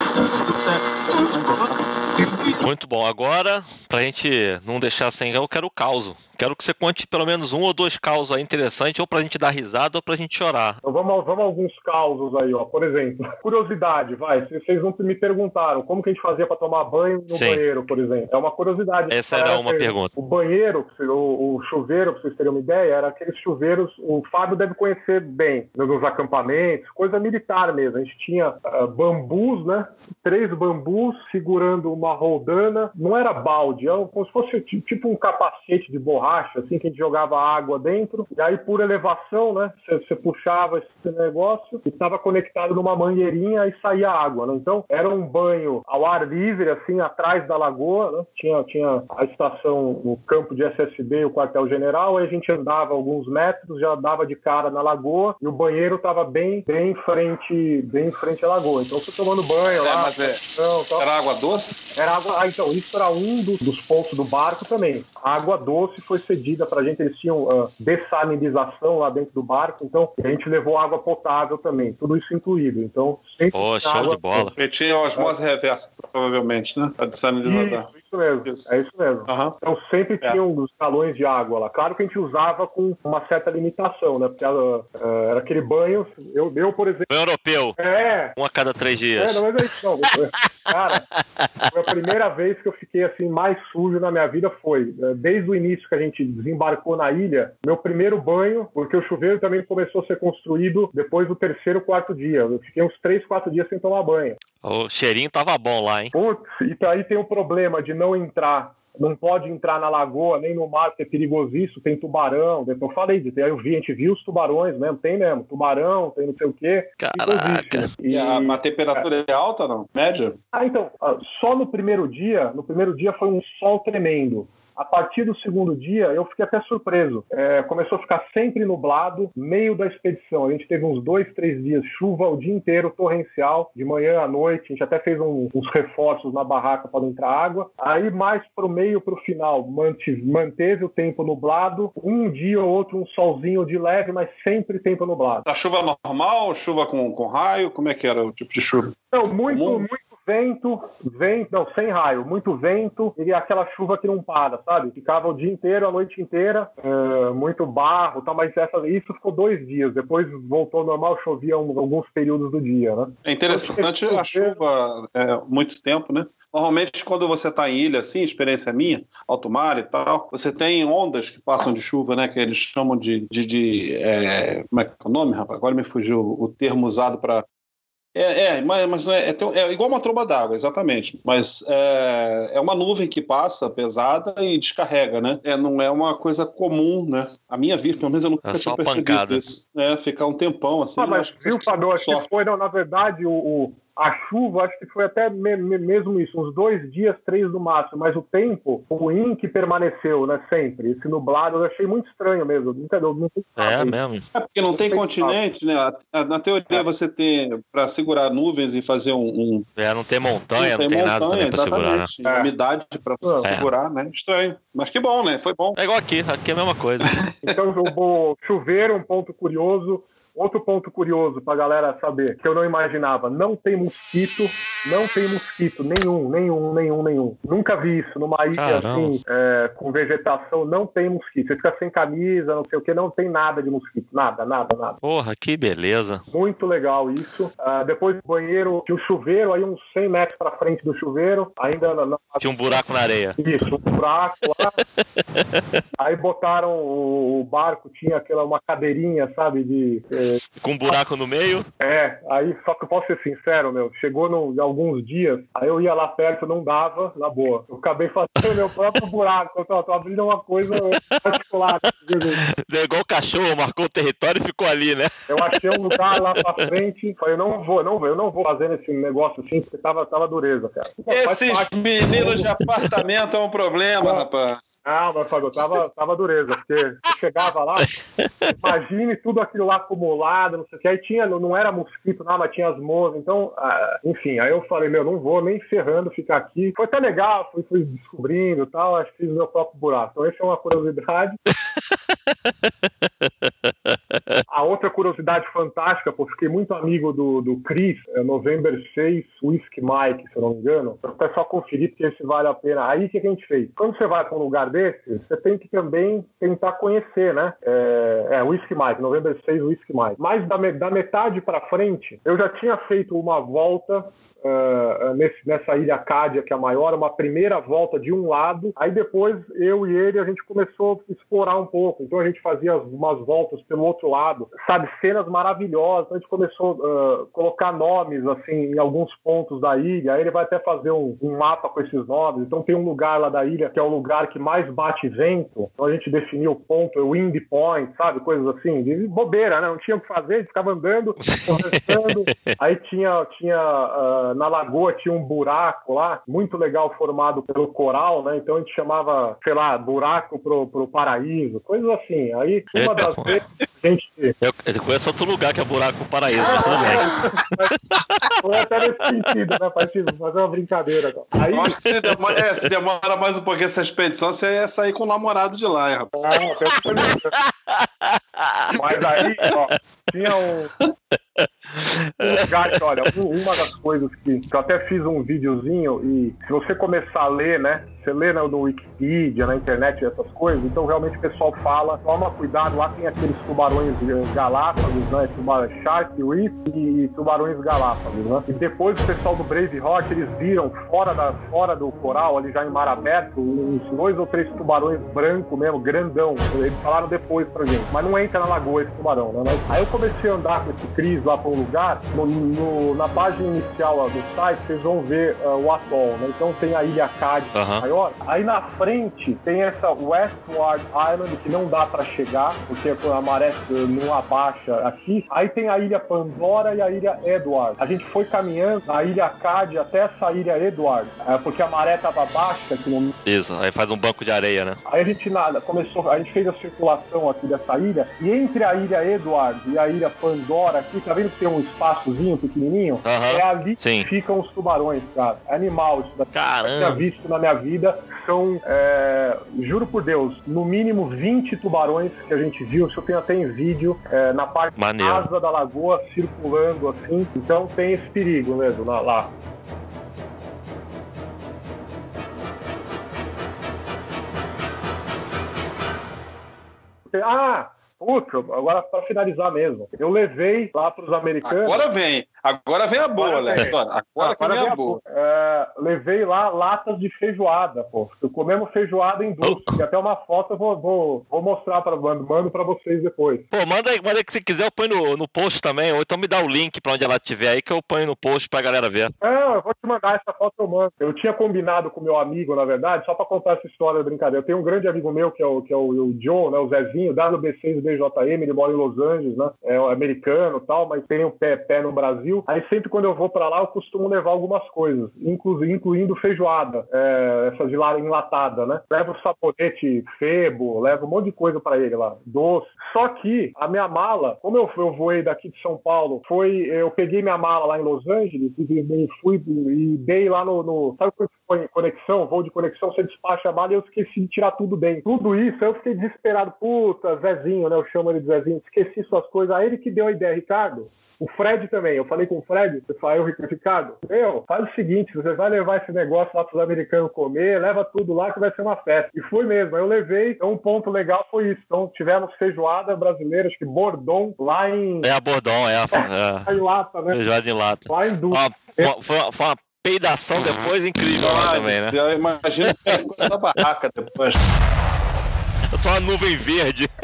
Muito bom. Agora, pra gente não deixar sem, eu quero o caos. Quero que você conte pelo menos um ou dois causos aí interessantes, ou pra gente dar risada ou pra gente chorar. Então vamos, vamos a alguns causos aí, ó. Por exemplo, curiosidade, vai. Vocês não me perguntaram como que a gente fazia pra tomar banho no Sim. banheiro, por exemplo. É uma curiosidade. Essa era uma pergunta. O banheiro, o, o, chuveiro, pra vocês terem uma ideia, era aqueles chuveiros, o Fábio deve conhecer bem, nos acampamentos, coisa militar mesmo. A gente tinha uh, bambus, né? Três bambus segurando uma uma roldana, não era balde, era como se fosse tipo um capacete de borracha, assim, que a gente jogava água dentro, e aí por elevação, né, você puxava esse negócio e estava conectado numa mangueirinha e saía água, né? Então era um banho ao ar livre, assim, atrás da lagoa, né? Tinha, tinha a estação, o campo de SSB, o quartel-general, aí a gente andava alguns metros, já dava de cara na lagoa e o banheiro estava bem, bem em frente, bem em frente à lagoa. Então você tomando banho é, lá. Mas é, era água doce? Era água. Ah, então, isso era um dos, pontos do barco também. A água doce foi cedida pra gente, eles tinham uh, dessalinização lá dentro do barco, então a gente levou água potável também, tudo isso incluído. Então, Pô, show de bola. E tinha osmose é. reversa, provavelmente, né? A dessalinizador. Isso, isso mesmo. Isso. É isso mesmo. Uhum. Então sempre é. tinha uns galões de água lá. Claro que a gente usava com uma certa limitação, né? Porque ela, uh, era aquele banho. Eu, eu, por exemplo. Banho europeu. É. Um a cada três dias. É, não, mas é isso não. Cara, foi a primeira vez que eu fiquei assim mais sujo na minha vida foi eh, desde o início que a gente desembarcou na ilha, meu primeiro banho, porque o chuveiro também começou a ser construído depois do terceiro, quarto dia. Eu fiquei uns três, quatro dias sem tomar banho. O cheirinho tava bom lá, hein? Putz, e aí tem o problema de não entrar não pode entrar na lagoa nem no mar, porque é perigosíssimo, tem tubarão. Eu falei, aí eu vi, a gente viu os tubarões mesmo, tem mesmo, tubarão, tem não sei o quê. Caraca. E, a, a temperatura é. é alta, não? Média? Ah, então, ah, só no primeiro dia, no primeiro dia foi um sol tremendo. A partir do segundo dia, eu fiquei até surpreso. É, começou a ficar sempre nublado, meio da expedição. A gente teve uns dois, três dias, chuva o dia inteiro, torrencial, de manhã à noite. A gente até fez um, uns reforços na barraca para entrar água. Aí, mais para o meio, para o final, manteve, manteve o tempo nublado. Um dia ou outro, um solzinho de leve, mas sempre tempo nublado. A chuva normal, chuva com, com raio? Como é que era o tipo de chuva? Não, muito, muito vento, vento, não, sem raio, muito vento e aquela chuva que não para, sabe? Ficava o dia inteiro, a noite inteira, é, muito barro, tal, mas essa, isso ficou dois dias. Depois voltou ao normal, chovia um, alguns períodos do dia, né? É interessante a chuva é, muito tempo, né? Normalmente, quando você está em ilha, assim, experiência minha, alto mar e tal, você tem ondas que passam de chuva, né? Que eles chamam de. de, de é, como é que é o nome, rapaz? Agora me fugiu o termo usado para é, é, mas, mas é, é, é, igual uma tromba d'água, exatamente. Mas é, é, uma nuvem que passa pesada e descarrega, né? É, não é uma coisa comum, né? A minha vida, pelo menos eu nunca é tinha percebido pancada. isso. É, ficar um tempão assim. Ah, mas viu, Fabio, acho que foi, não, na verdade, o, o a chuva, acho que foi até me, me, mesmo isso, uns dois dias, três no máximo, mas o tempo ruim que permaneceu, né, sempre. Esse nublado eu achei muito estranho mesmo. Não, não, não é mesmo. É porque não, não tem, tem continente, né? Na teoria é. você tem, para segurar nuvens e fazer um, um, É, não tem montanha, não tem, tem montanha, nada também pra segurar. Né? É. Umidade para você é. segurar, né? Estranho. Mas que bom, né? Foi bom. É igual aqui, aqui é a mesma coisa. então, o chuveiro, um ponto curioso, Outro ponto curioso para a galera saber, que eu não imaginava, não tem mosquito, não tem mosquito nenhum, nenhum, nenhum, nenhum. Nunca vi isso numa ilha assim, é, com vegetação, não tem mosquito. Você fica sem camisa, não sei o que, não tem nada de mosquito, nada, nada, nada. Porra, que beleza. Muito legal isso. Uh, depois do banheiro, tinha um chuveiro, aí uns 100 metros para frente do chuveiro, ainda... Na, na... Tinha um buraco na areia. Isso, um buraco lá. aí botaram o, barco, tinha aquela, uma cadeirinha, sabe, de com um buraco no meio? É, aí só que eu posso ser sincero, meu, chegou no, alguns dias, aí eu ia lá perto, não dava, na boa. Eu acabei fazendo meu próprio buraco, eu tô, tô abrindo uma coisa particular. É igual o cachorro, marcou o território e ficou ali, né? Eu achei um lugar lá pra frente, falei, não vou, não vou, eu não vou fazer esse negócio assim, porque tava, tava dureza, cara. Esses meninos de apartamento é um problema, rapaz. Ah, mas Fábio, tava, tava dureza, porque você chegava lá, imagine tudo aquilo lá acumulado, não sei o que, aí tinha, não era mosquito, mas tinha as moscas, então, ah, enfim, aí eu falei, meu, não vou nem ferrando ficar aqui. Foi até legal, fui, fui descobrindo e tal, acho que fiz o meu próprio buraco. Então, essa é uma curiosidade. A outra curiosidade fantástica, pô, fiquei muito amigo do, do Chris, é November 6, Whisky Mike, se eu não me engano. Então é só conferir, porque esse vale a pena. Aí o que, que a gente fez? Quando você vai para um lugar desse, você tem que também tentar conhecer, né? É, é Whisky Mike, November 6, Whisky Mike. Mas da, da metade para frente, eu já tinha feito uma volta uh, nesse, nessa ilha Cádia, que é a maior, uma primeira volta de um lado, aí depois eu e ele a gente começou a explorar um pouco, então a gente fazia umas voltas pelo outro lado, sabe, cenas maravilhosas, a gente começou a uh, colocar nomes, assim, em alguns pontos da ilha, aí ele vai até fazer um, um, mapa com esses nomes, então tem um lugar lá da ilha que é o lugar que mais bate vento, então a gente definiu o ponto, o Wind Point, sabe, coisas assim, de bobeira, né, não tinha o que fazer, a gente ficava andando, conversando, aí tinha, tinha uh, na lagoa tinha um buraco lá, muito legal, formado pelo coral, né? Então a gente chamava, sei lá, buraco pro, pro paraíso, coisas assim. Aí, uma das vezes, a gente. Eu, eu conheço outro lugar que é buraco paraíso, mas tudo bem. Foi até nesse sentido, né? Pra fazer uma brincadeira. Aí... acho que se demora, é, se demora mais um pouquinho essa expedição, você ia sair com o namorado de lá, hein, rapaz. Ah, Mas aí, ó, tinha um, olha, uma das coisas que, que eu até fiz um videozinho e se você começar a ler, né? Você lê no, no Wikipedia, na internet, essas coisas, então realmente o pessoal fala, toma cuidado, lá tem aqueles tubarões galápagos, né? Tubarão Shark Reef e tubarões galápagos, né? E depois o pessoal do Brave Rock, eles viram fora, da, fora do coral, ali já em mar aberto, uns dois ou três tubarões branco mesmo, grandão. Eles falaram depois pra gente, mas não entra na lagoa esse tubarão, né? Aí eu comecei a andar com esse Cris lá para um lugar, no, no, na página inicial do site, vocês vão ver uh, o atol, né? Então tem a ilha uhum maior. Aí na frente tem essa Westward Island que não dá para chegar, porque a maré não abaixa aqui. Aí tem a ilha Pandora e a ilha Edward. A gente foi caminhando a ilha Cade até essa ilha Edward, é, porque a maré tava baixa aqui no. Isso, aí faz um banco de areia, né? Aí a gente nada, começou, a gente fez a circulação aqui dessa ilha, e entre a ilha Eduardo e a ilha Pandora, aqui, tá vendo que tem um espaçozinho pequenininho? Uhum. É ali Sim. que ficam os tubarões, cara. Animal isso daqui. Caramba. Eu tinha visto na minha vida. São, é, juro por Deus, no mínimo 20 tubarões que a gente viu. Isso eu tenho até em vídeo, é, na parte Maneiro. asa da lagoa, circulando assim. Então tem esse perigo mesmo lá. lá. Ah, Puta, agora para finalizar mesmo. Eu levei lá para os americanos. Agora vem. Agora vem a boa, Léo. Agora, agora, agora vem a boa. É, levei lá latas de feijoada, pô. Eu comemos feijoada em indústria. Oh. Até uma foto eu vou, vou, vou mostrar para mando, mando para vocês depois. Pô, manda aí, manda aí que se quiser eu ponho no, no post também, ou então me dá o link para onde ela estiver aí que eu ponho no post pra galera ver. Não, eu vou te mandar essa foto eu mando. Eu tinha combinado com meu amigo, na verdade, só para contar essa história da brincadeira. Eu tenho um grande amigo meu que é o, que é o, o Joe, né, o Zezinho, WB6 BJM, ele mora em Los Angeles, né? É americano tal, mas tem um pé, pé no Brasil. Aí sempre quando eu vou para lá, eu costumo levar algumas coisas, incluindo feijoada, é, essa de lá enlatada, né? Levo sabonete febo, levo um monte de coisa para ele lá, doce. Só que a minha mala, como eu, eu voei daqui de São Paulo, foi eu peguei minha mala lá em Los Angeles e fui e dei lá no, no sabe conexão, voo de conexão, você despacha a mala e eu esqueci de tirar tudo bem. Tudo isso, eu fiquei desesperado. Puta, Zezinho, né? Eu chamo ele de Zezinho. Esqueci suas coisas. Aí ele que deu a ideia, Ricardo. O Fred também. Eu falei com o Fred, eu falei, Ricardo, meu, faz o seguinte, você vai levar esse negócio lá para os americanos comer, leva tudo lá que vai ser uma festa. E fui mesmo. Eu levei, então um ponto legal foi isso. Então tivemos feijoada brasileira, acho que Bordon, lá em... É a Bordon, é a... É. em lata, né? Feijoada em lata. Lá em Uma, uma, foi, foi uma peidação depois incrível lá também, né? Eu imagino que ficou essa barraca depois. Só uma nuvem verde.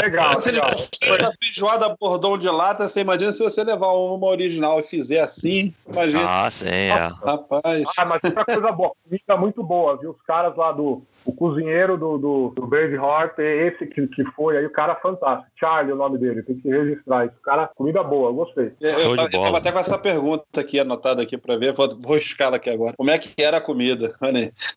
Legal. Se legal. ele feijoada bordão de lata, você imagina se você levar uma original e fizer assim, imagina. Ah, sim, é. Rapaz. Ah, mas outra coisa boa, comida muito boa, viu? Os caras lá do, o cozinheiro do, do, do Braveheart, é esse que, que foi aí, o cara fantástico. Charlie, o nome dele, tem que registrar isso. Cara, comida boa, gostei. Eu, eu, eu tava até com essa pergunta aqui anotada aqui para ver, vou, vou escalar aqui agora. Como é que era a comida?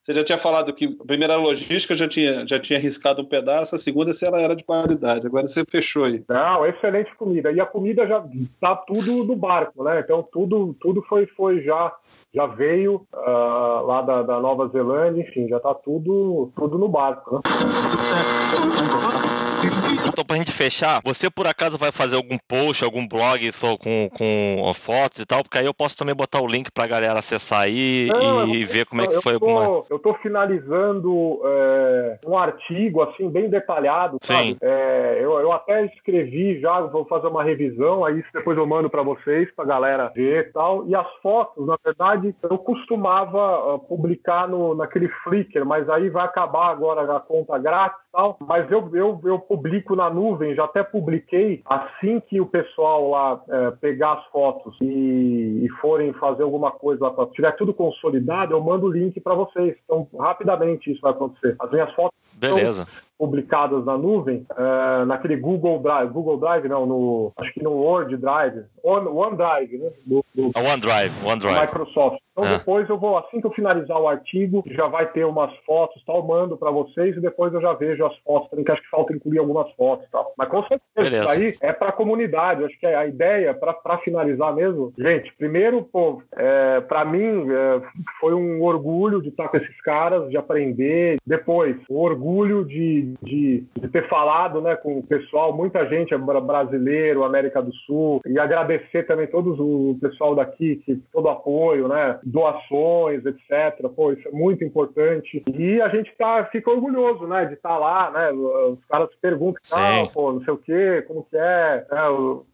Você já tinha falado que a primeira logística já tinha, já tinha riscado um pedaço, a segunda se ela era de qualidade. Agora você fechou aí. Não, excelente comida. E a comida já tá tudo no barco, né? Então tudo, tudo foi, foi já já veio uh, lá da, da, Nova Zelândia, enfim, já está tudo, tudo no barco. Né? Então, pra gente fechar, você por acaso vai fazer algum post, algum blog com, com fotos e tal? Porque aí eu posso também botar o link pra galera acessar aí Não, e ver como é que foi tô, alguma. Eu tô finalizando é, um artigo, assim, bem detalhado, Sim. sabe? É, eu, eu até escrevi já, vou fazer uma revisão, aí depois eu mando pra vocês, pra galera ver e tal. E as fotos, na verdade, eu costumava uh, publicar no, naquele Flickr, mas aí vai acabar agora a conta grátis e tal. Mas eu, eu, eu publico na nuvem, já até publiquei assim que o pessoal lá é, pegar as fotos e, e, forem fazer alguma coisa lá, tiver tudo consolidado, eu mando o link para vocês. Então, rapidamente isso vai acontecer. As minhas fotos Beleza. Publicadas na nuvem, uh, naquele Google Drive, Google Drive não, no, acho que no Word Drive, One, OneDrive, né? Do, do OneDrive, OneDrive. Microsoft. Então é. depois eu vou, assim que eu finalizar o artigo, já vai ter umas fotos, tal, mando para vocês e depois eu já vejo as fotos também, que acho que falta incluir algumas fotos, tal. Mas com certeza Beleza. isso aí é para a comunidade. Acho que a ideia para finalizar mesmo, gente, primeiro, pô, é, para mim é, foi um orgulho de estar com esses caras, de aprender. Depois, o orgulho de, de, de ter falado, né, com o pessoal, muita gente é brasileiro, América do Sul, e agradecer também todos o pessoal daqui que todo o apoio, né? doações, etc. Pô, isso é muito importante. E a gente tá, fica orgulhoso, né, de estar tá lá, né? Os caras perguntam, ah, pô, não sei o quê, como que é, é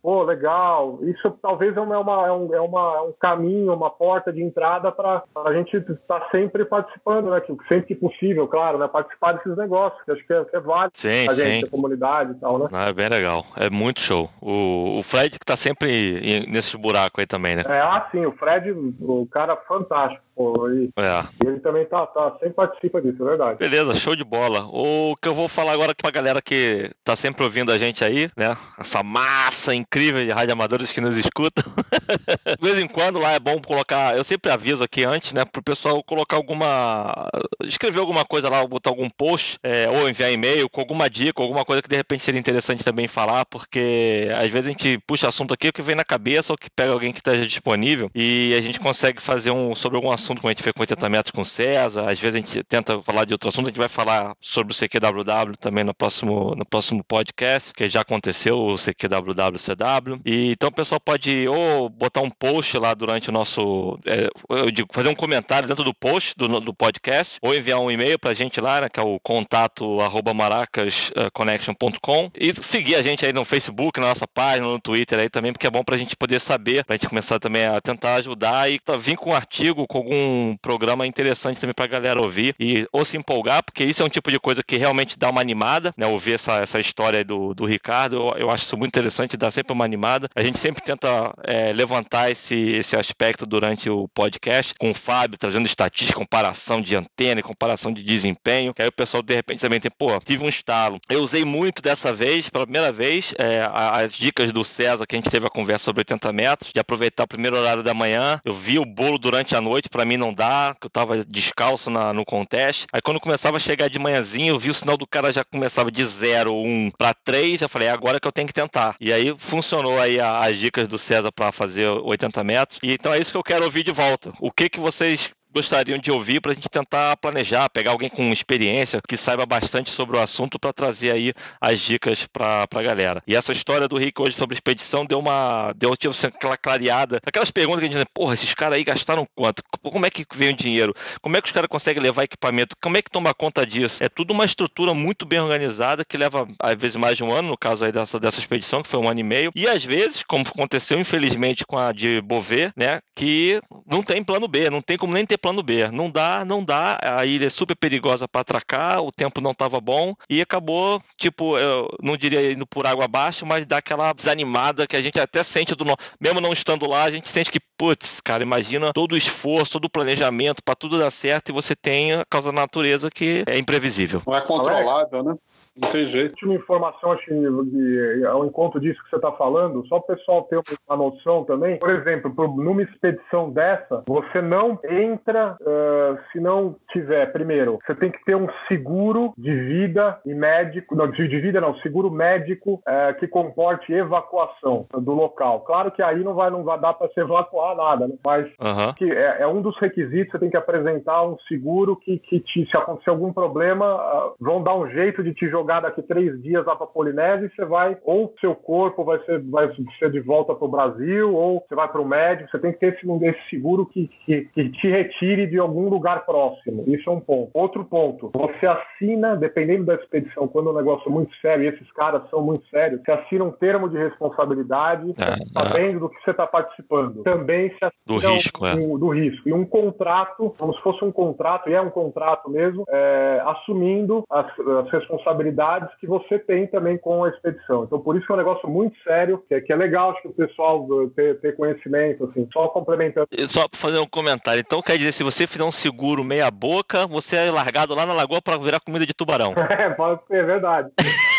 pô, legal. Isso talvez é, uma, é, um, é uma, é um caminho, uma porta de entrada para a gente estar tá sempre participando, né? Sempre que possível, claro, né? Participar desses negócios, que acho que é, que é válido sim, a gente, sim. a comunidade e tal, né? Ah, é bem legal. É muito show. O, o Fred que tá sempre nesse buraco aí também, né? É, ah, sim, o Fred, o cara fantástico. Pô, e, é. ele também tá, tá, sempre participa disso, é verdade. Beleza, show de bola. O que eu vou falar agora aqui pra galera que tá sempre ouvindo a gente aí, né? Essa massa incrível de radioamadores que nos escutam. de vez em quando lá é bom colocar, eu sempre aviso aqui antes, né, pro pessoal colocar alguma. escrever alguma coisa lá, botar algum post, é, ou enviar e-mail com alguma dica, alguma coisa que de repente seria interessante também falar, porque às vezes a gente puxa assunto aqui o que vem na cabeça ou que pega alguém que esteja disponível e a gente consegue fazer um sobre algum assunto, como a gente fez com 80 metros com o César, às vezes a gente tenta falar de outro assunto, a gente vai falar sobre o CQWW também no próximo, no próximo podcast, que já aconteceu o CQWWCW. E então o pessoal pode ou botar um post lá durante o nosso. É, eu digo, fazer um comentário dentro do post do, do podcast, ou enviar um e-mail pra gente lá, né, que é o contato maracasconnection.com e seguir a gente aí no Facebook, na nossa página, no Twitter aí também, porque é bom pra gente poder saber, pra gente começar também a tentar ajudar e tá, vir com um artigo, com algum programa interessante também pra galera ouvir e ou se empolgar, porque isso é um tipo de coisa que realmente dá uma animada, né? Ouvir essa, essa história do, do Ricardo, eu, eu acho isso muito interessante, dá sempre uma animada. A gente sempre tenta é, levantar esse, esse aspecto durante o podcast, com o Fábio trazendo estatística, comparação de antena comparação de desempenho, que aí o pessoal de repente também tem, pô, tive um estalo. Eu usei muito dessa vez, pela primeira vez, é, as dicas do César, que a gente teve a conversa sobre 80 metros, de aproveitar o primeiro horário da manhã. Eu vi o bolo durante a noite, para mim não dá, que eu tava descalço na, no contest. Aí quando começava a chegar de manhãzinho, eu vi o sinal do cara já começava de 0, 1 para 3, eu falei, é agora que eu tenho que tentar. E aí funcionou aí as dicas do César para fazer 80 metros. E então é isso que eu quero ouvir de volta. O que que vocês gostariam de ouvir para a gente tentar planejar, pegar alguém com experiência que saiba bastante sobre o assunto para trazer aí as dicas para a galera. E essa história do Rick hoje sobre expedição deu uma deu tipo, assim, aquela clareada, aquelas perguntas que a gente diz, porra, esses caras aí gastaram quanto? Como é que vem o dinheiro? Como é que os caras conseguem levar equipamento? Como é que toma conta disso? É tudo uma estrutura muito bem organizada que leva às vezes mais de um ano, no caso aí dessa, dessa expedição, que foi um ano e meio, e às vezes, como aconteceu infelizmente com a de Bové, né, que não tem plano B, não tem como nem ter plano B. Não dá, não dá. A ilha é super perigosa para atracar, o tempo não estava bom e acabou, tipo, eu não diria indo por água abaixo, mas dá aquela desanimada que a gente até sente do mesmo não estando lá, a gente sente que, putz, cara, imagina todo o esforço, todo o planejamento para tudo dar certo e você tem a causa da natureza que é imprevisível. Não é controlável, né? Não tem jeito. Uma informação, acho que ao encontro disso que você está falando, só o pessoal ter uma noção também. Por exemplo, numa expedição dessa, você não entra uh, se não tiver, primeiro, você tem que ter um seguro de vida e médico, não, de vida não, seguro médico uh, que comporte evacuação do local. Claro que aí não vai, não vai dar para se evacuar nada, né? mas uhum. que é, é, um dos requisitos, você tem que apresentar um seguro que, que te, se acontecer algum problema, uh, vão dar um jeito de te jogar jogar daqui três dias lá para Polinésia e você vai, ou seu corpo vai ser, vai ser de volta para o Brasil, ou você vai para o médico. Você tem que ter esse, esse seguro que, que, que, te retire de algum lugar próximo. Isso é um ponto. Outro ponto, você assina, dependendo da expedição, quando o negócio é muito sério, e esses caras são muito sérios, você assina um termo de responsabilidade, é, sabendo é. do que você está participando. Também se assina do risco, é. um, é. do risco. E um contrato, como se fosse um contrato, e é um contrato mesmo, é, assumindo as, as responsabilidades que você tem também com a expedição. Então, por isso que é um negócio muito sério, que é, que é legal acho que o pessoal ter, ter conhecimento, assim, só complementando. Só para fazer um comentário. Então, quer dizer, se você fizer um seguro meia boca, você é largado lá na lagoa para virar comida de tubarão. É, pode ser, é verdade.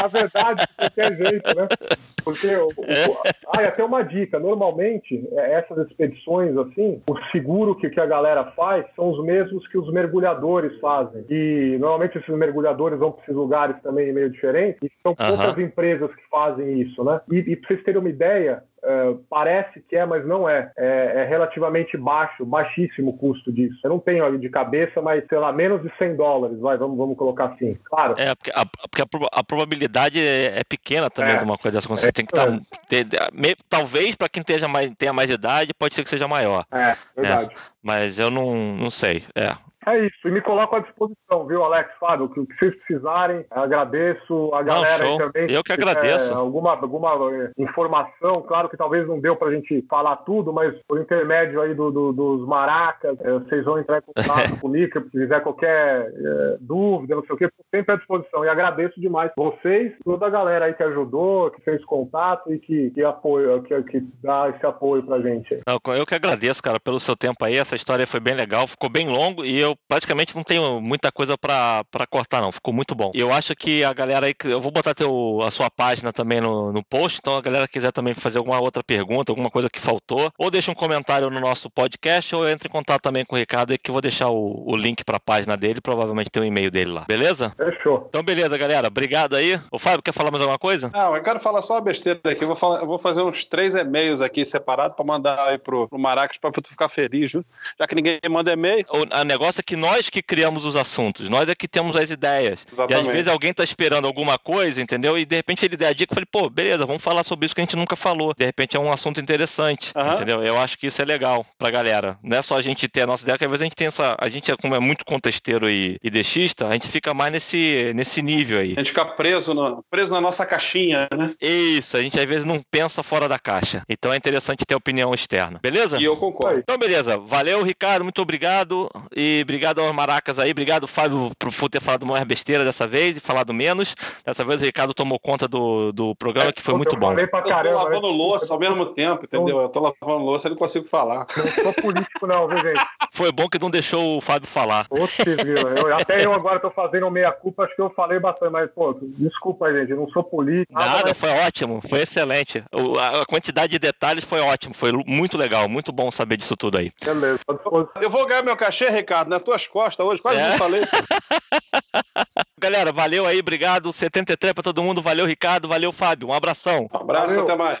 na verdade, de qualquer jeito, né? Porque o, o, é. ah, e até uma dica, normalmente é, essas expedições assim, o seguro que, que a galera faz são os mesmos que os mergulhadores fazem. E normalmente esses mergulhadores vão para esses lugares também meio diferentes, e são poucas empresas que fazem isso, né? E, e para vocês terem uma ideia, Uh, parece que é, mas não é. é. é. relativamente baixo, baixíssimo o custo disso. Eu não tenho ali de cabeça, mas sei lá, menos de 100 dólares, vai, vamos, vamos colocar assim. Claro. É, porque a, porque a, a probabilidade é, é, pequena também é. de uma coisa dessa. É, tem que. Tá, talvez para quem tenha mais, tenha mais idade, pode ser que seja maior. É, verdade. Mas eu não, não sei. É. É isso, e me coloco à disposição, viu, Alex, Fábio? O que vocês precisarem, agradeço a galera não, também. Eu que agradeço. alguma, alguma eh, informação, claro que talvez não deu pra gente falar tudo, mas por intermédio aí do, do, dos maracas, é, vocês vão entrar em contato comigo, se quiser qualquer é, dúvida, não sei o que, sempre à disposição. E agradeço demais vocês, toda a galera aí que ajudou, que fez contato e que, que apoio, que, que dá esse apoio pra gente. Não, eu que agradeço, cara, pelo seu tempo aí. Essa história foi bem legal, ficou bem longo e eu eu praticamente não tenho muita coisa para cortar, não. Ficou muito bom. Eu acho que a galera aí. Eu vou botar teu, a sua página também no, no post, então a galera quiser também fazer alguma outra pergunta, alguma coisa que faltou, ou deixa um comentário no nosso podcast, ou entre em contato também com o Ricardo, que eu vou deixar o, o link para a página dele, provavelmente tem o um e-mail dele lá. Beleza? Fechou. Então, beleza, galera. Obrigado aí. O Fábio, quer falar mais alguma coisa? Não, eu quero falar só uma besteira aqui. Eu vou, falar, eu vou fazer uns três e-mails aqui separados para mandar aí pro, pro Maracas para tu ficar feliz, viu? Já que ninguém manda e-mail. O, o negócio é que nós que criamos os assuntos, nós é que temos as ideias. Exatamente. E às vezes alguém tá esperando alguma coisa, entendeu? E de repente ele der a dica, eu falei, pô, beleza, vamos falar sobre isso que a gente nunca falou. De repente é um assunto interessante, uhum. entendeu? Eu acho que isso é legal pra galera. Não é só a gente ter a nossa ideia, que às vezes a gente tem essa. A gente, como é muito contesteiro e, e deixista, a gente fica mais nesse, nesse nível aí. A gente fica preso, no, preso na nossa caixinha, né? Isso, a gente às vezes não pensa fora da caixa. Então é interessante ter opinião externa. Beleza? E eu concordo. Então, beleza. Valeu, Ricardo. Muito obrigado. E obrigado aos maracas aí. Obrigado, Fábio, por ter falado mais besteira dessa vez e falado menos. Dessa vez o Ricardo tomou conta do, do programa, é, que foi muito bom. Eu tô lavando louça ao mesmo tempo, entendeu? Eu tô lavando louça e não consigo falar. Não sou político, não, viu, gente? Foi bom que não deixou o Fábio falar. Oxe, viu? Eu, até eu agora tô fazendo meia-culpa, acho que eu falei bastante, mas, pô, desculpa, gente, eu não sou político. Nada, mas... foi ótimo, foi excelente. O, a, a, quantidade de detalhes foi ótimo, foi muito legal, muito bom saber disso tudo aí. Beleza. Eu vou ganhar meu cachê, Ricardo, nas tuas costas hoje, quase é. não falei. Galera, valeu aí, obrigado. 73 pra todo mundo, valeu, Ricardo, valeu, Fábio. Um abração. Um abraço, valeu. até mais.